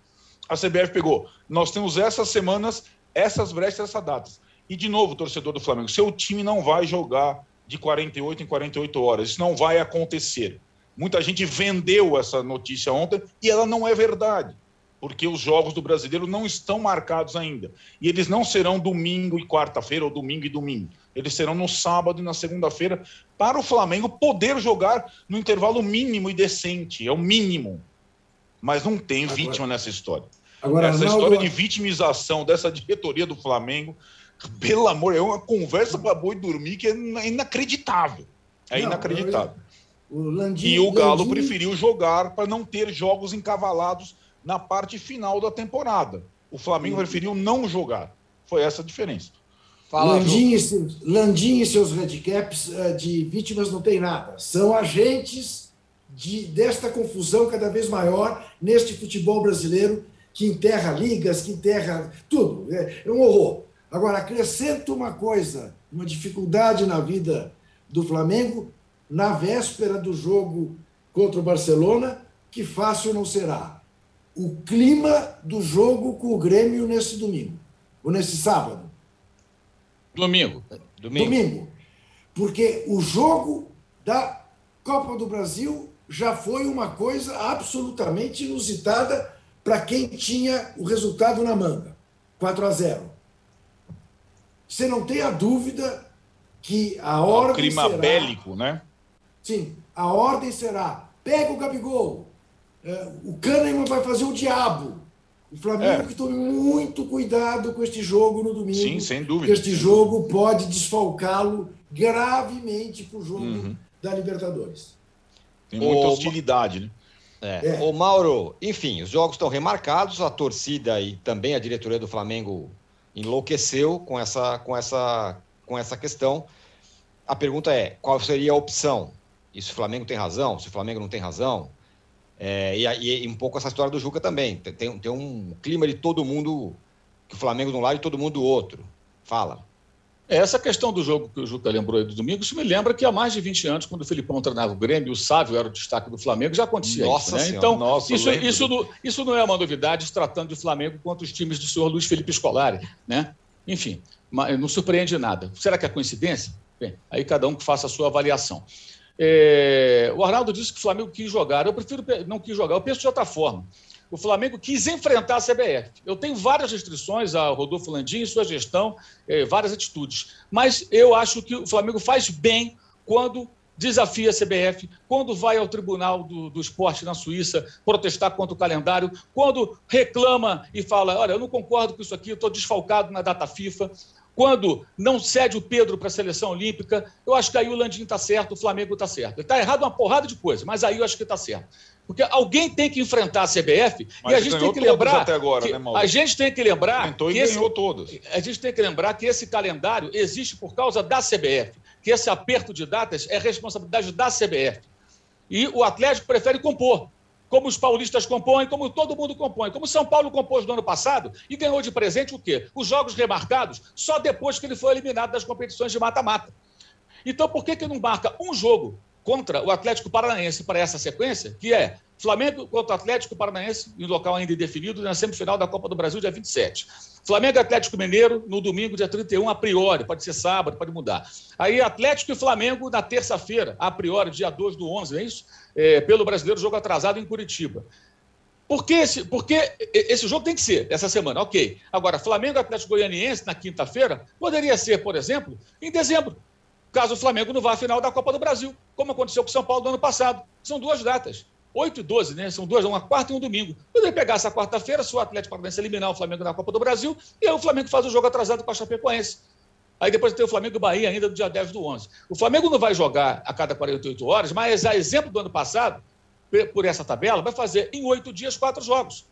A CBF pegou. Nós temos essas semanas, essas brechas, essas datas. E, de novo, torcedor do Flamengo, seu time não vai jogar de 48 em 48 horas. Isso não vai acontecer. Muita gente vendeu essa notícia ontem e ela não é verdade, porque os jogos do brasileiro não estão marcados ainda. E eles não serão domingo e quarta-feira, ou domingo e domingo. Eles serão no sábado e na segunda-feira, para o Flamengo poder jogar no intervalo mínimo e decente. É o mínimo. Mas não tem agora, vítima nessa história. Agora, Essa história de vitimização dessa diretoria do Flamengo, pelo amor, é uma conversa para boi dormir que é inacreditável. É não, inacreditável. Eu, o Landim, e o Galo Landim... preferiu jogar para não ter jogos encavalados na parte final da temporada. O Flamengo preferiu não jogar. Foi essa a diferença. Fala, Landim, e seus, Landim e seus handicaps eh, de vítimas não tem nada. São agentes de, desta confusão cada vez maior neste futebol brasileiro que enterra ligas, que enterra tudo. É, é um horror. Agora, acrescento uma coisa, uma dificuldade na vida do Flamengo, na véspera do jogo contra o Barcelona, que fácil não será. O clima do jogo com o Grêmio nesse domingo, ou nesse sábado. Domingo. Domingo. Domingo. Porque o jogo da Copa do Brasil já foi uma coisa absolutamente inusitada para quem tinha o resultado na manga 4 a 0. Você não tem a dúvida que a ordem. O clima será, bélico, né? Sim, a ordem será: pega o Gabigol, é, o Kahneman vai fazer o diabo. O Flamengo é. que tome muito cuidado com este jogo no domingo. Sim, sem dúvida. Este jogo pode desfalcá-lo gravemente para o jogo uhum. da Libertadores. Tem muita hostilidade, né? É. É. Ô, Mauro, enfim, os jogos estão remarcados, a torcida e também a diretoria do Flamengo enlouqueceu com essa, com essa, com essa questão. A pergunta é: qual seria a opção? E se o Flamengo tem razão? Se o Flamengo não tem razão? É, e, e, um pouco essa história do Juca também. Tem, tem um clima de todo mundo, que o Flamengo de um lado e todo mundo do outro. Fala. É, essa questão do jogo que o Juca lembrou aí do domingo, isso me lembra que há mais de 20 anos, quando o Filipão treinava o Grêmio, o Sávio era o destaque do Flamengo, já acontecia nossa isso. Né? Então, nossa, isso, isso, não, isso não é uma novidade, tratando de Flamengo contra os times do senhor Luiz Felipe Scolari. Né? Enfim, não surpreende nada. Será que é coincidência? Bem, aí cada um que faça a sua avaliação. É, o Arnaldo disse que o Flamengo quis jogar. Eu prefiro não quis jogar, eu penso de outra forma o Flamengo quis enfrentar a CBF. Eu tenho várias restrições a Rodolfo Landim sua gestão, eh, várias atitudes. Mas eu acho que o Flamengo faz bem quando desafia a CBF, quando vai ao Tribunal do, do Esporte na Suíça protestar contra o calendário, quando reclama e fala: olha, eu não concordo com isso aqui, eu estou desfalcado na data FIFA. Quando não cede o Pedro para a seleção olímpica, eu acho que aí o Landim está certo, o Flamengo está certo. Está errado uma porrada de coisa, mas aí eu acho que está certo. Porque alguém tem que enfrentar a CBF Mas e a gente tem que lembrar. Até agora, né, A gente tem que lembrar. Tentou que e esse, ganhou todos. A gente tem que lembrar que esse calendário existe por causa da CBF. Que esse aperto de datas é responsabilidade da CBF. E o Atlético prefere compor. Como os paulistas compõem, como todo mundo compõe. Como São Paulo compôs no ano passado e ganhou de presente o quê? Os jogos remarcados só depois que ele foi eliminado das competições de mata-mata. Então, por que, que não marca um jogo contra o Atlético Paranaense para essa sequência, que é Flamengo contra Atlético Paranaense, em local ainda indefinido, na semifinal da Copa do Brasil, dia 27. Flamengo e Atlético Mineiro, no domingo, dia 31, a priori, pode ser sábado, pode mudar. Aí Atlético e Flamengo na terça-feira, a priori, dia 2 do 11, não é isso? É, pelo brasileiro, jogo atrasado em Curitiba. Por que esse, porque esse jogo tem que ser essa semana, ok. Agora, Flamengo e Atlético Goianiense na quinta-feira, poderia ser, por exemplo, em dezembro caso o Flamengo não vá à final da Copa do Brasil, como aconteceu com o São Paulo no ano passado. São duas datas. 8 e 12, né? São duas, uma quarta e um domingo. Poderia pegar essa quarta-feira, se o Atlético Paranaense eliminar o Flamengo na Copa do Brasil, e aí o Flamengo faz o jogo atrasado com a Chapecoense. Aí depois tem o Flamengo e Bahia ainda no dia 10 do 11. O Flamengo não vai jogar a cada 48 horas, mas a exemplo do ano passado, por essa tabela, vai fazer em oito dias quatro jogos.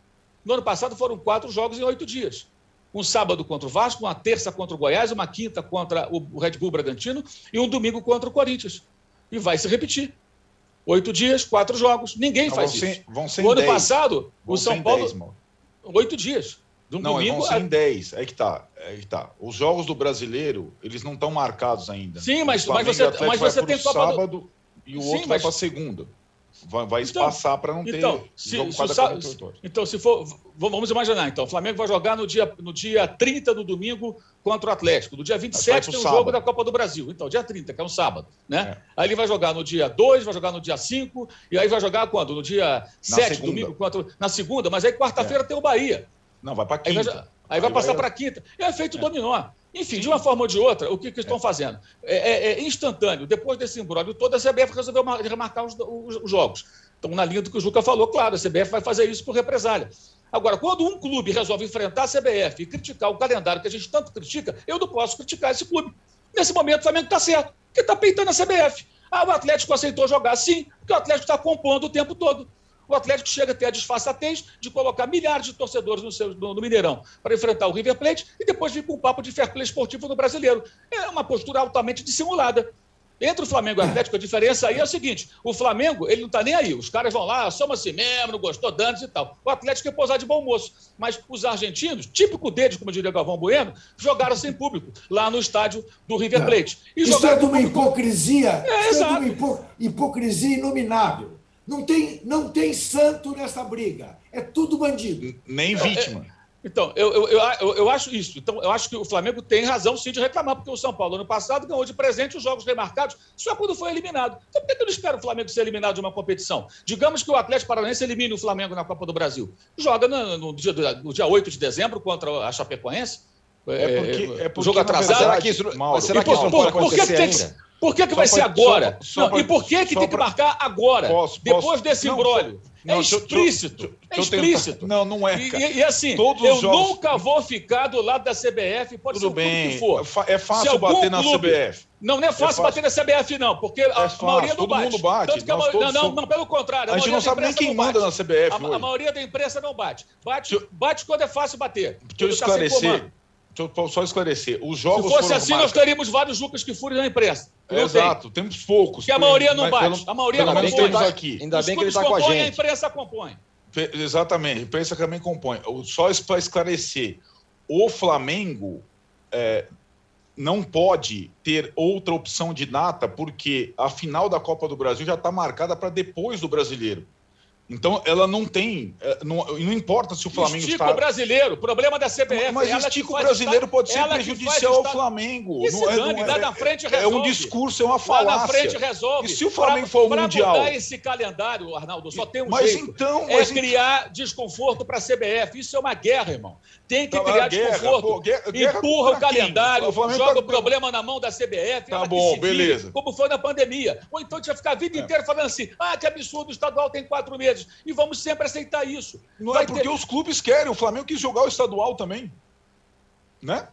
No ano passado foram quatro jogos em oito dias um sábado contra o Vasco, uma terça contra o Goiás, uma quinta contra o Red Bull Bragantino e um domingo contra o Corinthians. E vai se repetir. Oito dias, quatro jogos. Ninguém não, faz vão isso. Ser, vão ser o ano dez. passado, vão o São Paulo. Dez, oito dias. Um não, domingo, vão ser em dez. Aí que tá. Aí que tá. Os jogos do brasileiro, eles não estão marcados ainda. Sim, mas, mas você, mas você tem Copa sábado do... e o Sim, outro mas... vai para segunda. Vai, vai Então, espaçar para não ter Então, se, jogo se cada o Sa- 48 horas. então, se for. Vamos imaginar, então. O Flamengo vai jogar no dia, no dia 30 do domingo contra o Atlético. No dia 27 pro tem o jogo da Copa do Brasil. Então, dia 30, que é um sábado. Né? É. Aí ele vai jogar no dia 2, vai jogar no dia 5, e aí vai jogar quando? No dia 7, segunda. domingo, contra, na segunda. Mas aí quarta-feira tem o Bahia. Não, vai para Aí vai, quinta. aí vai Aí passar vai- para quinta. É feito dominó. Enfim, de uma forma ou de outra, o que, que estão fazendo? É, é- é instantâneo. Depois desse imbróglio todo, a CBF resolveu mar- remarcar os, os- os jogos. Então, na linha do que o Juca falou, claro, a CBF vai fazer isso por represália. Agora, quando um clube resolve enfrentar a CBF e criticar o calendário que a gente tanto critica, eu não posso criticar esse clube. Nesse momento, o Flamengo está certo, porque está peitando a CBF. Ah, o Atlético aceitou jogar sim, porque o Atlético está compondo o tempo todo. O Atlético chega a ter a disfarçatez de colocar milhares de torcedores no, seu- no- Mineirão para enfrentar o River Plate e depois vir com um papo de fair play esportivo no brasileiro. É uma postura altamente dissimulada. Entre o Flamengo e o Atlético, a diferença aí é o seguinte: o Flamengo, ele não está nem aí. Os caras vão lá, somos assim mesmo, não gostou, danos e tal. O Atlético é pousar de bom moço. Mas os argentinos, típico deles, como diria Galvão Bueno, jogaram sem público lá no estádio do River. Plate. E Isso é de uma hipocrisia. É, isso é de uma hipo- hipocrisia inominável. Não tem, não tem santo nessa briga. É tudo bandido. Nem vítima. Então, eu, eu, eu, eu- acho isso. Então, eu acho que o Flamengo tem razão sim de reclamar, porque o São Paulo, ano passado, ganhou de presente os jogos remarcados só quando foi eliminado. Então, por que que eu não espero o Flamengo ser eliminado de uma competição? Digamos que o Atlético Paranaense elimine o Flamengo na Copa do Brasil. Joga no, no dia, no dia 8 de dezembro contra a Chapecoense. É porque- é o porque, jogo atrasado. verdade, será que isso, não- Mauro, será que isso por, não por- pode acontecer que tem que, ainda? Por que, que vai pra- ser agora? só- só pra- e por que, que tem que pra- marcar agora? Posso- depois posso- desse não, imbróglio. não, é explícito. é explícito. Não, não é, E, e- assim, Todos os eu jogos- nunca vou ficar do lado da CBF, pode ser Tudo o clube bem. que for. É É fácil bater na clube- CBF. Não, não é fácil, fácil. bater na CBF, não, porque a, a maioria não todo bate. mundo bate, Tanto que a nós ma- todos não, não, somos- não, pelo contrário. A gente maioria não sabe nem quem manda na CBF A, a maioria da imprensa não bate. Bate, bate quando é fácil bater. Deixa eu tá esclarecer. Deixa eu só esclarecer. Os Se jogos fosse foram assim, nós teríamos vários Jucas que furem na imprensa. Tem. Exato, temos poucos. Porque a maioria não bate. pelo- A maioria pelo não temos aqui. Ainda Os bem que ele está com a gente. A imprensa compõe. Exatamente, a imprensa também compõe. Só para esclarecer, o Flamengo é, não pode ter outra opção de data, porque a final da Copa do Brasil já está marcada para depois do brasileiro. Então, ela não tem. é, Não, não importa se o Flamengo Estica está. o brasileiro. Problema da CBF. Mas ela estica o brasileiro estar- pode ser ela prejudicial ao Flamengo. E se Não é- dane, não lá na frente é um resolve. discurso, é uma Lá falácia. na frente resolve. E se o Flamengo for ao pra Mundial? mudar esse calendário, Arnaldo, só tem um Mas jeito. então, é mas então- criar desconforto para a CBF. Isso é uma guerra, irmão. Tem que Tá, criar guerra, desconforto. pô, guerra- guerra empurra o calendário, O joga tá- o problema na mão da CBF. Tá bom, se vire, beleza. Como foi na pandemia. Ou então a gente vai ficar a vida inteira falando assim: ah, que absurdo, o estadual tem quatro meses. E vamos sempre aceitar isso. Não Vai é porque ter- os clubes querem. O Flamengo quis jogar o estadual também. Né?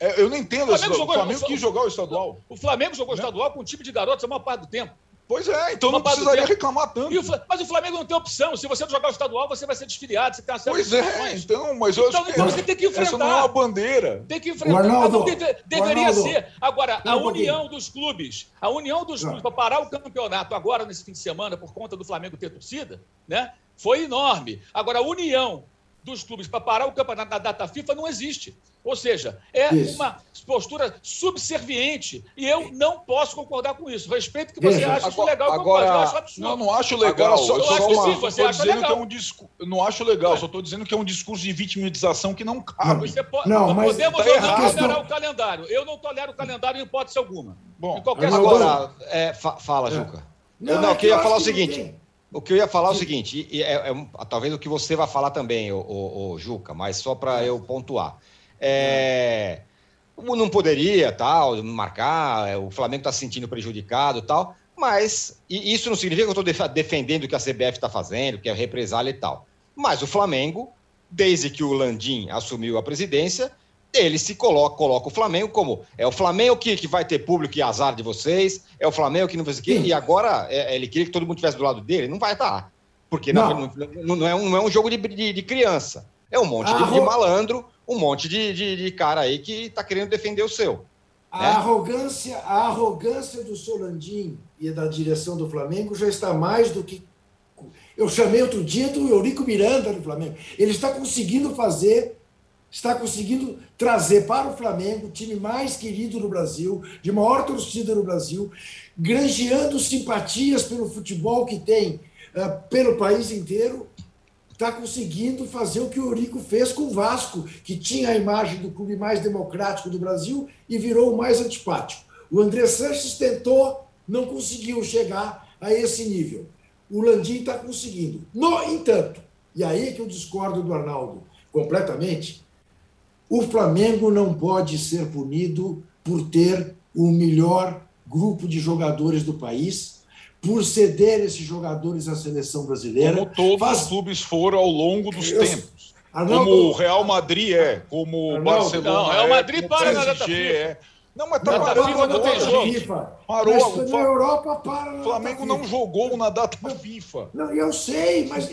É, eu não entendo. O essa- Flamengo O jogou- Flamengo o- quis jogar o estadual. O Flamengo jogou Né? estadual com um time de garotos a maior parte do tempo. Pois é, então Uma não precisaria reclamar tanto. E o Fla- mas o Flamengo não tem opção. Se você não jogar o estadual, você vai ser desfiliado, você tem uma série Pois de é, opções. então, mas eu Então, acho então que você tem que essa não é enfrentar. uma bandeira. Tem que enfrentar. O Arnaldo, Mas deve- deveria Arnaldo, ser. Agora, a união dos clubes, a união dos clubes para parar o campeonato agora, nesse fim de semana, por conta do Flamengo ter torcida, né? Foi enorme. Agora, a união dos clubes para parar o campeonato na data FIFA não existe. Ou seja, é Isso. uma postura subserviente. E eu não posso concordar com isso. Respeito que você Veja, acha isso legal, agora- eu acho absurdo. Não, não acho legal. Agora, só- eu eu só acho que sim, você acha legal. é um discurso. Não acho legal, só estou dizendo que é um discurso de vitimização que não cabe. Você pode, Não, mas podemos tá ou não errado. tolerar o calendário. Eu não tolero o calendário em hipótese alguma. Bom. Agora, é, fa- fala, Juca. Não, eu não, é eu que queria eu falar o acho que não seguinte. O que eu ia falar é o seguinte, e é, é um- talvez o que você vai falar também, o, o, o Juca, mas só para eu pontuar. É, não poderia, tal, marcar, é, o Flamengo está se sentindo prejudicado tal, mas e isso não significa que eu estou defendendo o que a CBF está fazendo, que é represália e tal. Mas o Flamengo, desde que o Landim assumiu a presidência, ele se coloca, coloca o Flamengo como é o Flamengo que, que vai ter público e azar de vocês, é o Flamengo que não ser quê, e agora é, ele queria que todo mundo estivesse do lado dele, não vai estar. Porque não, Não. não, não é, um, não é um jogo de, de, de criança. É um monte de, de malandro, um monte de, de, de cara aí que está querendo defender o seu. A né? arrogância, a arrogância do Solandim e da direção do Flamengo já está mais do que. Eu chamei outro dia do Eurico Miranda do Flamengo. Ele está conseguindo fazer, está conseguindo trazer para o Flamengo o time mais querido no Brasil, de maior torcida no Brasil, granjeando simpatias pelo futebol que tem eh, pelo país inteiro, está conseguindo fazer o que o Eurico fez com o Vasco, que tinha a imagem do clube mais democrático do Brasil e virou o mais antipático. O André Sanches tentou, não conseguiu chegar a esse nível. O Landim está conseguindo. No entanto, e aí é que eu discordo do Arnaldo completamente, o Flamengo não pode ser punido por ter o melhor grupo de jogadores do país, por ceder esses jogadores à seleção brasileira. Como todos Faz- os clubes foram ao longo dos Eu- tempos. Arnaldo- como o Real Madrid é, como o Barcelona Não, o Real é, Madrid para na data FIFA. é. Não, mas tá Data parando FIFA não tem jogo. FIFA. Parou, Mas o na Europa para. O Flamengo não jogou na data FIFA. Não, eu sei, mas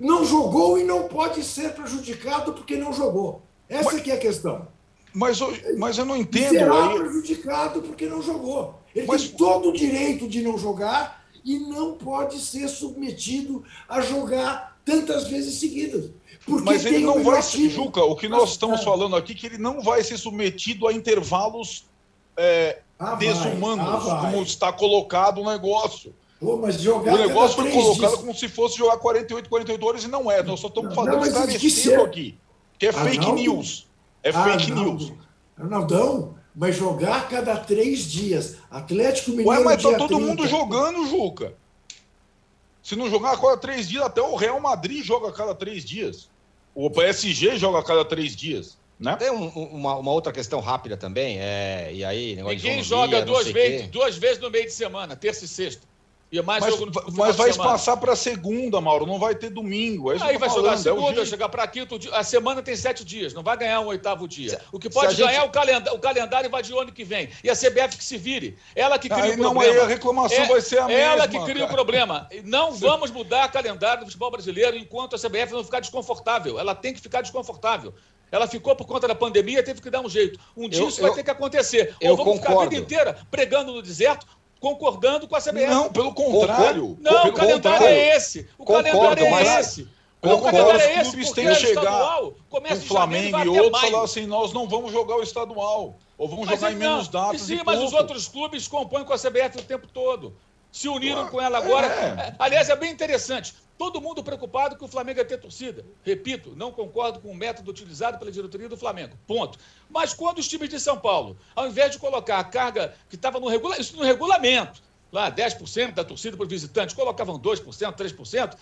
não jogou e não pode ser prejudicado porque não jogou. Essa Mas- que é a questão. Mas, eu- mas eu não entendo. será Aí, prejudicado porque não jogou. Ele Mas- tem todo o direito de não jogar e não pode ser submetido a jogar tantas vezes seguidas. Porque mas ele não vai. time. Juca, o que nós Mas- estamos ah, falando aqui é que ele não vai ser submetido a intervalos é, ah, desumanos, ah, como está colocado o negócio. Pô, mas jogar O negócio foi colocado dias- como se fosse jogar 48, 48 horas e não é. Nós só estamos fazendo mas isso que esclarecendo aqui. Que é fake Arnaldo? news. É Ah, fake Arnaldo, news. Arnaldão, mas jogar a cada três dias. Atlético Mineiro Ué, mas tá dia todo 30. mundo jogando, Juca. Se não jogar a cada três dias, até o Real Madrid joga a cada três dias. O PSG joga a cada três dias. Né? Tem um- um- uma, uma outra questão rápida também, é, e aí, negócio de Ninguém zoologia, joga não duas quê. duas vezes no meio de semana, terça e sexta. E é mais Mas, jogo no, mas vai passar para segunda, Mauro. Não vai ter domingo. É Aí vai tô jogar falando, é o segunda, jeito. chegar para quinto. A semana tem sete dias, não vai ganhar um oitavo dia. O que pode a gente- ganhar é o calendário, o calendário vai de ano que vem. E a CBF que se vire. Ela que cria Aí o não, problema. aí a reclamação vai ser a Ela mesma, que cria o cara. problema. Não vamos mudar o calendário do futebol brasileiro enquanto a CBF não ficar desconfortável. Ela tem que ficar desconfortável. Ela ficou por conta da pandemia, teve que dar um jeito. Um dia Eu- isso vai eu- ter que acontecer. eu Ou vamos ficar a concordo. vida inteira pregando no deserto, concordando com a CBF. Não, pelo contrário. Não, pelo o calendário contrário. é esse. O Concordo, calendário é esse. O calendário é esse, clubes têm que é chegar estadual, O Flamengo e outros falaram assim: nós não vamos jogar o estadual. Ou vamos Mas jogar em menos datas. Sim, mas os outros clubes compõem com a CBF o tempo todo. Se uniram Ah, com ela agora. é. Aliás, é bem interessante. Todo mundo preocupado que o Flamengo ia ter torcida. Repito, não concordo com o método utilizado pela diretoria do Flamengo. Ponto. Mas quando os times de São Paulo, ao invés de colocar a carga que estava no, regula... no regulamento, lá 10% da torcida para os visitantes, colocavam 2%, 3%,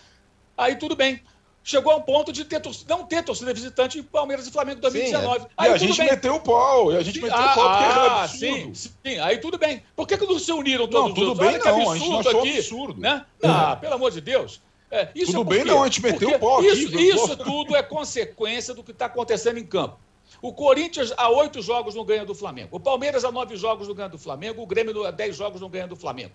aí tudo bem. Chegou a um ponto de ter torcida, não ter torcida visitante em Palmeiras e Flamengo em 2019. E Aí a tudo gente bem. meteu o pau. E a gente Sim, meteu o pau porque era ah, absurdo. sim, sim, aí tudo bem. Por que, que não se uniram Não, todos tudo os bem Olha que não, a gente não absurdo aqui, absurdo. Né? Ah, pelo amor de Deus. É, isso Tudo é por bem não, a gente meteu Porque o pau aqui, Isso, tudo é consequência do que está acontecendo em campo. O Corinthians há oito jogos não ganha do Flamengo. O Palmeiras há nove jogos não ganha do Flamengo. O Grêmio há dez jogos não ganha do Flamengo.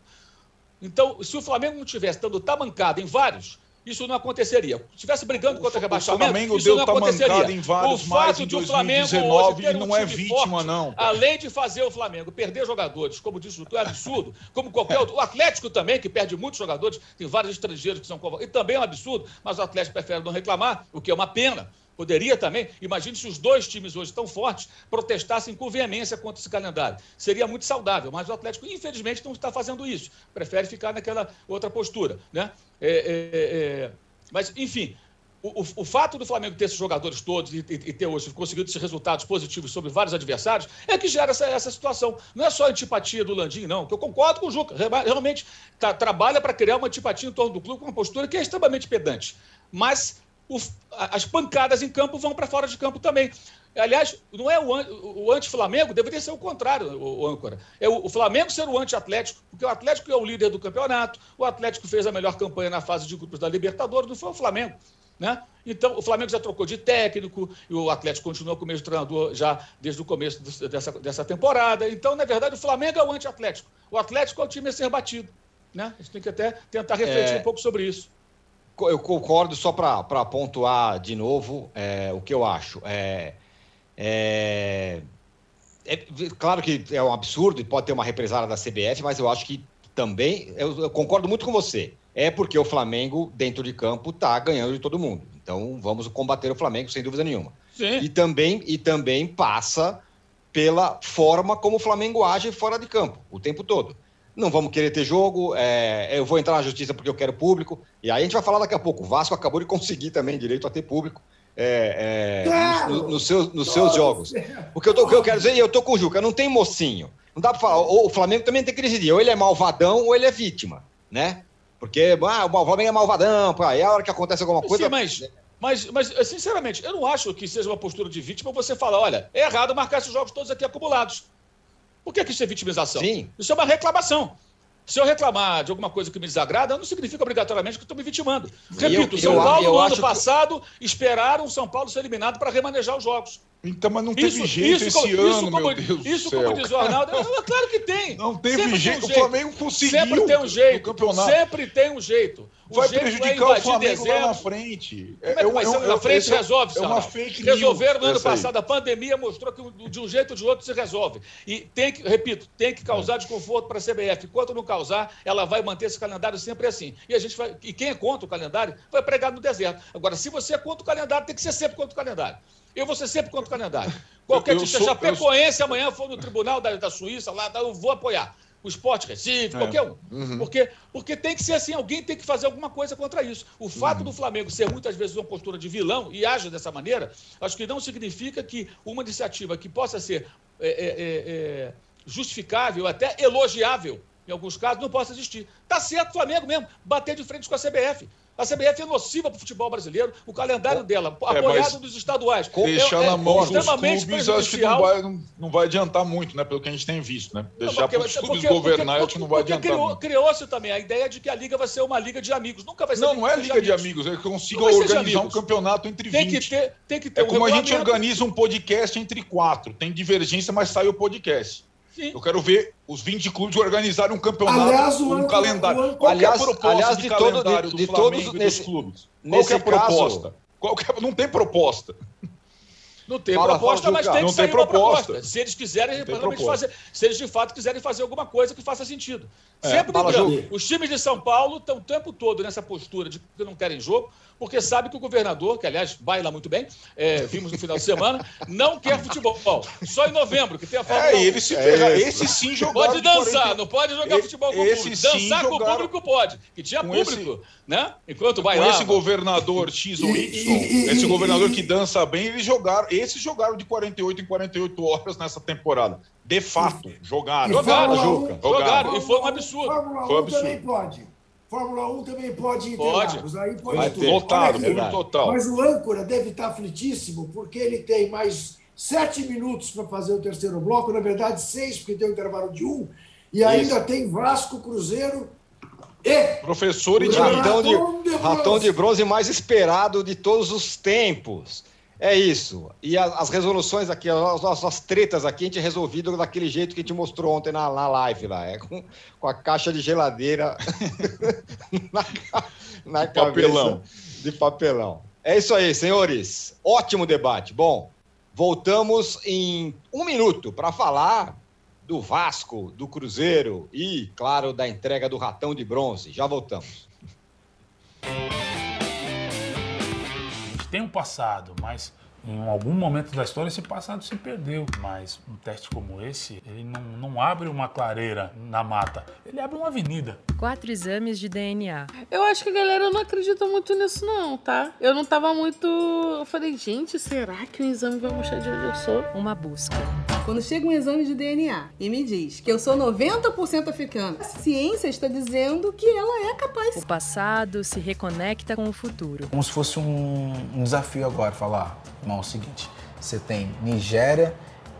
Então, se o Flamengo não tivesse dando tamancada em vários, isso não aconteceria. Se estivesse brigando contra o rebaixamento, Flamengo isso deu não aconteceria. em vários, o fato de o Flamengo 2019 hoje ter um não é vítima, forte, não. Além de fazer o Flamengo perder jogadores, como disse o Tutu, é absurdo, como qualquer outro. O Atlético também, que perde muitos jogadores, tem vários estrangeiros que são convocados. E também é um absurdo, mas o Atlético prefere não reclamar, o que é uma pena. Poderia também. Imagine se os dois times hoje tão fortes protestassem com veemência contra esse calendário. Seria muito saudável, mas o Atlético, infelizmente, não está fazendo isso. Prefere ficar naquela outra postura. Né? É, é, é, Mas, enfim, o, o, o, fato do Flamengo ter esses jogadores todos e, e, e, ter hoje conseguido esses resultados positivos sobre vários adversários é que gera essa, essa situação. Não é só a antipatia do Landim, não, que eu concordo com o Juca. Realmente tá, trabalha para criar uma antipatia em torno do clube com uma postura que é extremamente pedante. Mas o, as pancadas em campo vão para fora de campo também. Aliás, não é o, o anti-Flamengo, deveria ser o contrário, o, o âncora. É o, o, Flamengo ser o anti-Atlético, porque o Atlético é o líder do campeonato, o Atlético fez a melhor campanha na fase de grupos da Libertadores, não foi o Flamengo. Né? Então, o Flamengo já trocou de técnico e o Atlético continua com o mesmo treinador já desde o começo dessa, dessa temporada. Então, na verdade, o Flamengo é o anti-Atlético. O Atlético é o time a ser batido. Né? A gente tem que até tentar refletir é... um pouco sobre isso. Eu concordo, só para pontuar de novo é, o que eu acho. É, é, é, claro que é um absurdo e pode ter uma represália da CBF, mas eu acho que também, eu, eu concordo muito com você. É porque o Flamengo, dentro de campo, está ganhando de todo mundo. Então vamos combater o Flamengo, sem dúvida nenhuma. Sim. E também, e também passa pela forma como o Flamengo age fora de campo, o tempo todo. Não vamos querer ter jogo, é, eu vou entrar na justiça porque eu quero público. E aí a gente vai falar daqui a pouco. O Vasco acabou de conseguir também direito a ter público é, é, nos, nos seus, nos seus jogos. O que, eu tô, o que eu quero dizer, e eu tô com o Juca, não tem mocinho. Não dá para falar. O Flamengo também tem que decidir. Ou ele é malvadão ou ele é vítima, né? Porque ah, o Flamengo é malvadão, pô, aí a hora que acontece alguma coisa. Sim, mas, mas, mas, sinceramente, eu não acho que seja uma postura de vítima você falar: olha, é errado marcar esses jogos todos aqui acumulados. Por que, que isso é vitimização? Sim. Isso é uma reclamação. Se eu reclamar de alguma coisa que me desagrada, não significa obrigatoriamente que estou me vitimando. Repito, eu, São eu, Paulo, eu, no ano passado, que... esperaram o São Paulo ser eliminado para remanejar os jogos. Então, mas não teve isso, jeito isso, esse isso, ano, como, meu Deus Isso, como diz o Arnaldo, é, claro que tem. Não teve jeito. O Flamengo conseguiu Sempre tem um jeito. Campeonato. Sempre tem um jeito. Vai prejudicar é o Flamengo lá na frente. É, é, é, é, na frente resolve, É uma fake news. Resolveram no ano passado. A pandemia mostrou que de um jeito ou de outro se resolve. E tem que, repito, tem que causar desconforto para a CBF. Enquanto não causar, ela vai manter esse calendário sempre assim. E a gente vai. E quem é contra o calendário vai pregar no deserto. Agora, se você é contra o calendário, tem que ser sempre contra o calendário. Eu vou ser sempre contra o calendário. Qualquer tipo, seja Chapecoense, amanhã for no tribunal da, da Suíça, lá, eu vou apoiar. O esporte Recife, é. qualquer um. Uhum. Porque, porque tem que ser assim, alguém tem que fazer alguma coisa contra isso. O fato uhum. do Flamengo ser muitas vezes uma postura de vilão e age dessa maneira, acho que não significa que uma iniciativa que possa ser é, é, é, é justificável, até elogiável, em alguns casos, não possa existir. Tá certo o Flamengo mesmo, bater de frente com a CBF. A CBF é nociva para o futebol brasileiro. O calendário dela, é, apoiado dos estaduais. Deixar é, na mão dos clubes, acho que não vai, não, não, vai adiantar muito, né? Pelo que a gente tem visto, né? Deixar para os clubes governar, porque, acho que não vai adiantar criou. Criou-se também a ideia de que a liga vai ser uma liga de amigos. Nunca vai ser Não, não é liga de amigos. É que consiga organizar um campeonato entre 20. Tem que ter, tem que ter é um como a gente organiza um podcast entre quatro. Tem divergência, mas sai o podcast. Sim. Eu quero ver os 20 clubes organizarem um campeonato aliás, um calendário. Qual aliás, é a proposta aliás, de, de calendário todo, de, de todos nesse, clubes? Qual é a proposta? Qual é, não tem proposta. Não tem Fala, proposta, mas tem que não sair tem proposta. proposta. Se eles quiserem fazer, se eles de fato quiserem fazer alguma coisa que faça sentido. É, Sempre lembrando, os times de São Paulo estão o tempo todo nessa postura de que não querem jogo, porque sabe que o governador, que aliás vai lá muito bem, é, vimos no final de semana, não quer futebol. Só em novembro, que tem a Fórmula É, ele se ferra. É esse sim jogou. Pode dançar, 40... não pode jogar futebol com esse público. Dançar com o público pode, que tinha com público, esse... né? Enquanto vai com lá. esse governador X ou Y, esse governador que dança bem, eles jogaram, esses jogaram de 48 em 48 horas nessa temporada. De fato, jogaram. Jogaram, jogaram. jogaram. E foi um absurdo. Fórmula 1 foi um absurdo. também pode. Fórmula 1 também pode pode. Aí pode Vai ter. Lotado, total. Mas o âncora deve estar aflitíssimo, porque ele tem mais sete minutos para fazer o terceiro bloco, na verdade, seis, porque tem um intervalo de um, e ainda Isso. tem Vasco, Cruzeiro e. Professor e de ratão de, ratão de bronze mais esperado de todos os tempos. É isso. E a, as resoluções aqui, as nossas tretas aqui, a gente resolvido daquele jeito que a gente mostrou ontem na, na live lá. É com, com a caixa de geladeira na, na de papelão. de papelão. É isso aí, senhores. Ótimo debate. Bom, voltamos em um minuto para falar do Vasco, do Cruzeiro e, claro, da entrega do ratão de bronze. Já voltamos tem um passado, mas em algum momento da história esse passado se perdeu. Mas um teste como esse, ele não, não abre uma clareira na mata, ele abre uma avenida. Quatro exames de DNA. Eu acho que a galera não acredita muito nisso, não, tá? Eu não tava muito. Eu falei, gente, será que o exame vai mostrar de onde eu sou? Uma busca. Quando chega um exame de DNA e me diz que eu sou 90% africana, a ciência está dizendo que ela é capaz. O passado se reconecta com o futuro. Como se fosse um, um desafio agora, falar, irmão, é o seguinte, você tem Nigéria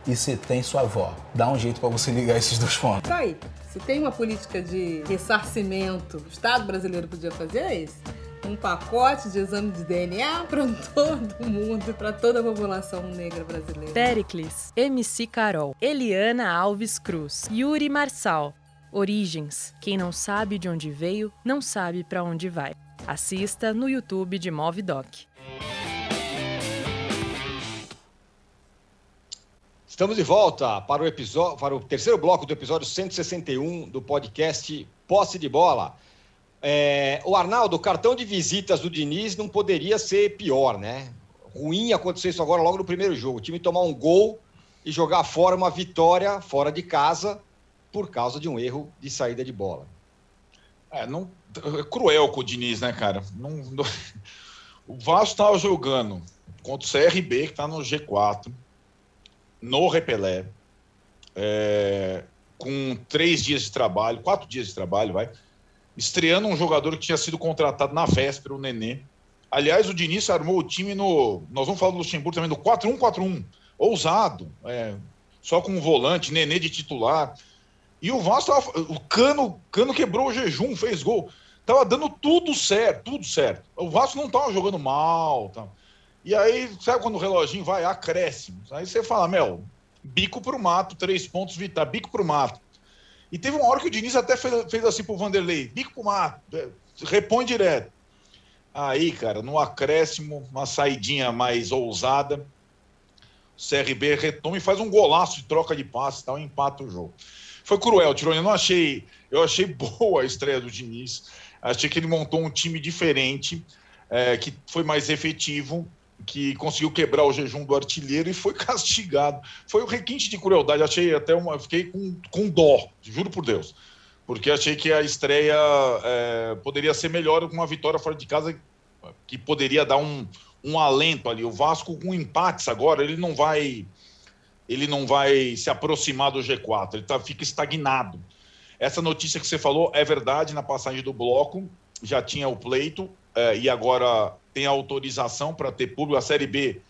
e você tem sua avó. Dá um jeito para você ligar esses dois pontos. Tá aí. Se tem uma política de ressarcimento, o Estado brasileiro podia fazer é esse um pacote de exame de DNA para todo mundo, para toda a população negra brasileira. Pericles, MC Carol, Eliana Alves Cruz, Yuri Marçal. Origens. Quem não sabe de onde veio, não sabe para onde vai. Assista no YouTube de Movidoc. Estamos de volta para o episódio, para o terceiro bloco do episódio 161 do podcast Posse de Bola. É, o Arnaldo, o cartão de visitas do Diniz não poderia ser pior, né? Ruim acontecer isso agora logo no primeiro jogo. O time tomar um gol e jogar fora uma vitória fora de casa por causa de um erro de saída de bola. É, não, é cruel com o Diniz, né, cara? Não, não- o Vasco estava jogando contra o CRB, que está no G4, no Repelé, é, com três dias de trabalho, quatro dias de trabalho, vai, estreando um jogador que tinha sido contratado na véspera, o Nenê. Aliás, o Diniz armou o time no. Nós vamos falar do Luxemburgo também, no 4-1-4-1. Ousado. é, só com um volante, Nenê de titular. E o Vasco tava, o Cano, Cano quebrou o jejum, fez gol. Tava dando tudo certo, tudo certo. O Vasco não tava jogando mal, tá? E aí, sabe quando o reloginho vai acréscimo? Aí você fala, Mel, bico pro mato, três pontos vitar, bico pro mato. E teve uma hora que o Diniz até fez, fez assim pro Vanderlei, bico pro mato, é, repõe direto. Aí, cara, no acréscimo, uma saidinha mais ousada, o CRB retoma e faz um golaço de troca de passe e tal, e empata o jogo. Foi cruel, Tironi. Eu não achei. Eu achei boa a estreia do Diniz. Achei que ele montou um time diferente, é, que foi mais efetivo, que conseguiu quebrar o jejum do artilheiro e foi castigado. Foi um requinte de crueldade. Achei até uma. Fiquei com, com dó, juro por Deus. Porque achei que a estreia é, poderia ser melhor com uma vitória fora de casa, que poderia dar um, um alento ali. O Vasco com empates agora, ele não vai ele não vai se aproximar do G4, ele tá, fica estagnado. Essa notícia que você falou é verdade na passagem do bloco, já tinha o pleito eh, e agora tem autorização para ter público. A Série B,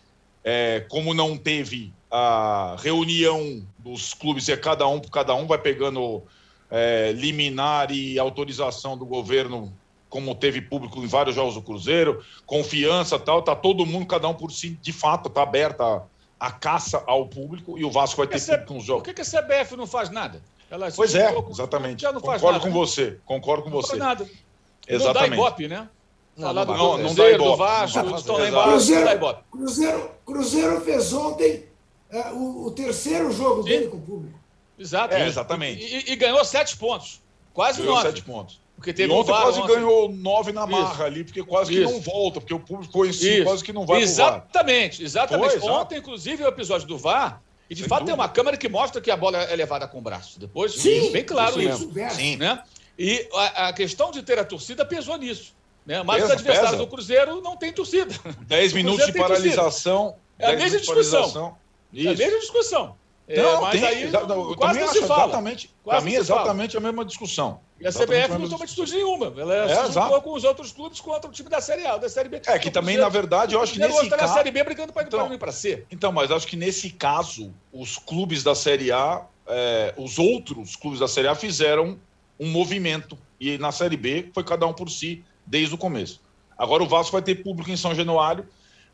eh, como não teve a reunião dos clubes, é cada um por cada um, vai pegando eh, liminar e autorização do governo, como teve público em vários jogos do Cruzeiro, confiança tal, tá todo mundo, cada um por si, de fato, tá aberta a, a caça ao público e o Vasco vai ter público nos jogos. Por que, que a CBF não faz nada? Ela Pois é, colocou- exatamente. Já não faz Concordo nada, com né? você, concordo com Não você. faz nada. Não dá Exatamente. ibope, né? Não, Falar não. Não, não dá Cruzeiro, do. Vasco, Não estão lá embaixo, não dá Cruzeiro, ibope. Cruzeiro, Cruzeiro fez ontem é, o, o terceiro jogo dele com o público. Exato. É, exatamente. E, e- e ganhou sete pontos. Quase Ganhou nove. sete pontos. Porque E teve um ontem VAR quase ontem. ganhou nove na marra Isso. ali, porque quase que Isso. não volta, porque o público Isso. quase que não vai. Exatamente, exatamente. Foi. Ontem, inclusive, o episódio do VAR, e de Sem fato dúvida. tem uma câmera que mostra que a bola é levada com o braço. Depois, Sim, bem claro isso isso. Né? E a, a questão de ter a torcida pesou nisso. Né? Mas Pesa, os adversários pesa. do Cruzeiro não têm torcida. Dez O minutos de tem paralisação. É a mesma discussão. É a mesma discussão. É, Não, mas tem, aí exa- não, eu quase não se fala. exatamente. Quase Para mim, não se fala. exatamente a mesma discussão. E a Exatamente CBF não toma atitude nenhuma. Ela É, se juntou com os outros clubes contra o time da Série A, da Série B. É que também, na verdade, eu acho que nesse hoje tá na caso. Série B brigando para Então, para C. Então, mas acho que nesse caso, os clubes da Série A, eh, os outros clubes da Série A fizeram um movimento. E na Série B foi cada um por si desde o começo. Agora o Vasco vai ter público em São Januário,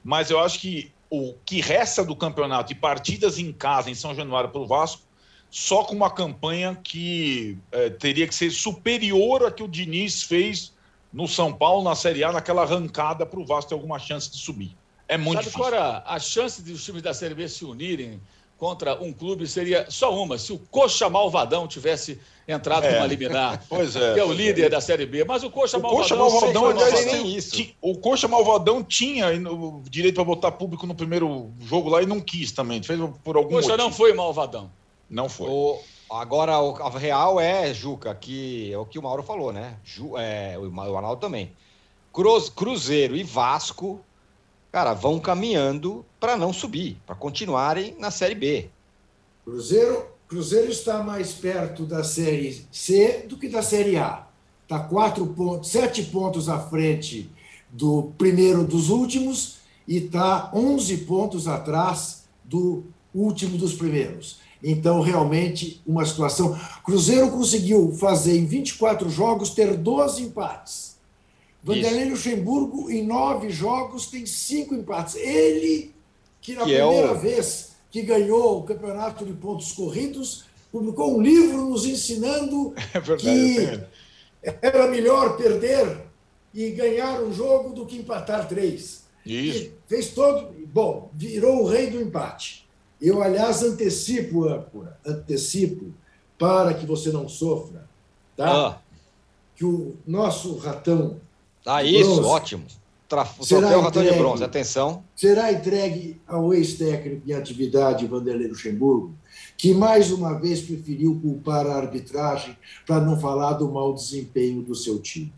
mas eu acho que o que resta do campeonato e partidas em casa em São Januário para o Vasco, só com uma campanha que eh, teria que ser superior a que o Diniz fez no São Paulo, na Série A, naquela arrancada para o Vasco ter alguma chance de subir. É muito Sabe difícil. qual era a chance de os times da Série B se unirem contra um clube? Seria só uma, se o Coxa Malvadão tivesse entrado É. numa liminar, Pois é. que é o líder da Série B. Mas o Coxa O Malvadão... Coxa Malvadão, aliás, tem, ti- o Coxa Malvadão tinha o direito para botar público no primeiro jogo lá e não quis também. Fez por O algum Coxa motivo. não foi malvadão. Não foi. O- agora, o, a real é, Juca, que é o que o Mauro falou, né? Ju- é, o, o Arnaldo também. Cruz- Cruzeiro e Vasco, cara, vão caminhando para não subir, para continuarem na Série B. Cruzeiro, Cruzeiro está mais perto da Série C do que da Série A. Está quatro pontos, sete pontos à frente do primeiro dos últimos e está 11 pontos atrás do último dos primeiros. Então, realmente, uma situação. Cruzeiro conseguiu fazer em 24 jogos ter 12 empates. Vanderlei Luxemburgo, em nove jogos, tem cinco empates. Ele, que na Que é primeira o- vez que ganhou o campeonato de pontos corridos, publicou um livro nos ensinando É verdade. que tenho- era melhor perder e ganhar um jogo do que empatar três. Isso. E fez todo. Bom, virou o rei do empate. Eu, aliás, antecipo, âncora, antecipo, para que você não sofra, tá? Ah, Que o nosso ratão ah, isso, Bronze. ótimo. Tra- O Será troféu Ratão de? Bronze, atenção. será entregue ao ex-técnico em atividade Vanderlei Luxemburgo, que mais uma vez preferiu culpar a arbitragem para não falar do mau desempenho do seu time.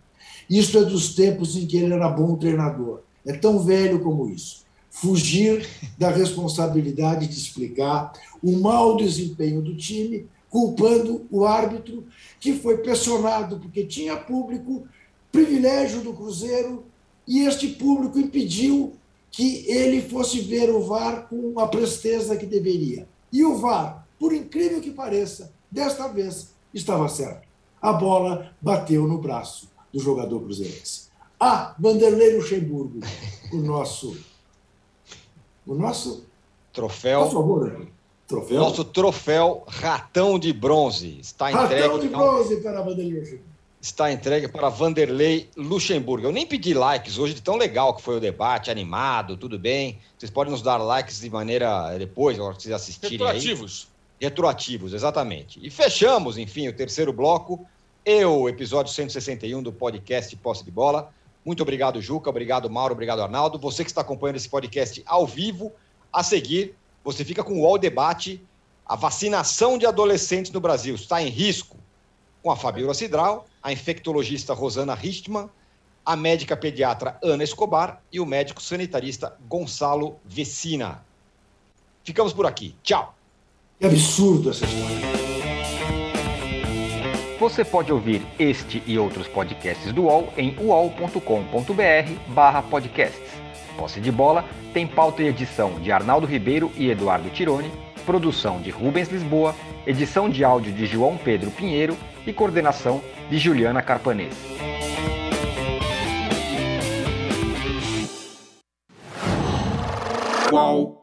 Isso é dos tempos em que ele era bom treinador. É tão velho como isso. Fugir da responsabilidade de explicar o mau desempenho do time, culpando o árbitro, que foi pressionado porque tinha público, privilégio do Cruzeiro, e este público impediu que ele fosse ver o VAR com a presteza que deveria. E o VAR, por incrível que pareça, desta vez estava certo. A bola bateu no braço do jogador cruzeirense. Ah, Vanderlei Luxemburgo, o nosso. O nosso. Troféu. Por favor, troféu. Nosso troféu Ratão de Bronze. Está entregue. Ratão de então, bronze para Vanderlei Luxemburgo. Está entregue para Vanderlei Luxemburgo. Eu nem pedi likes hoje, de tão legal que foi o debate, animado, tudo bem. Vocês podem nos dar likes de maneira depois, agora que vocês assistirem. Retroativos. Aí. Retroativos, exatamente. E fechamos, enfim, o terceiro bloco e o episódio 161 do podcast Posse de Bola. Muito obrigado, Juca. Obrigado, Mauro. Obrigado, Arnaldo. Você que está acompanhando esse podcast ao vivo, a seguir, você fica com o UOL Debate. A vacinação de adolescentes no Brasil está em risco com a Fabiola Cidral, a infectologista Rosana Richtmann, a médica pediatra Ana Escobar e o médico sanitarista Gonçalo Vecina. Ficamos por aqui. Tchau. Que absurdo essa história. Você pode ouvir este e outros podcasts do UOL em uol.com.br barra podcasts. Posse de Bola tem pauta e edição de Arnaldo Ribeiro e Eduardo Tironi, produção de Rubens Lisboa, edição de áudio de João Pedro Pinheiro e coordenação de Juliana Carpanês. Qual?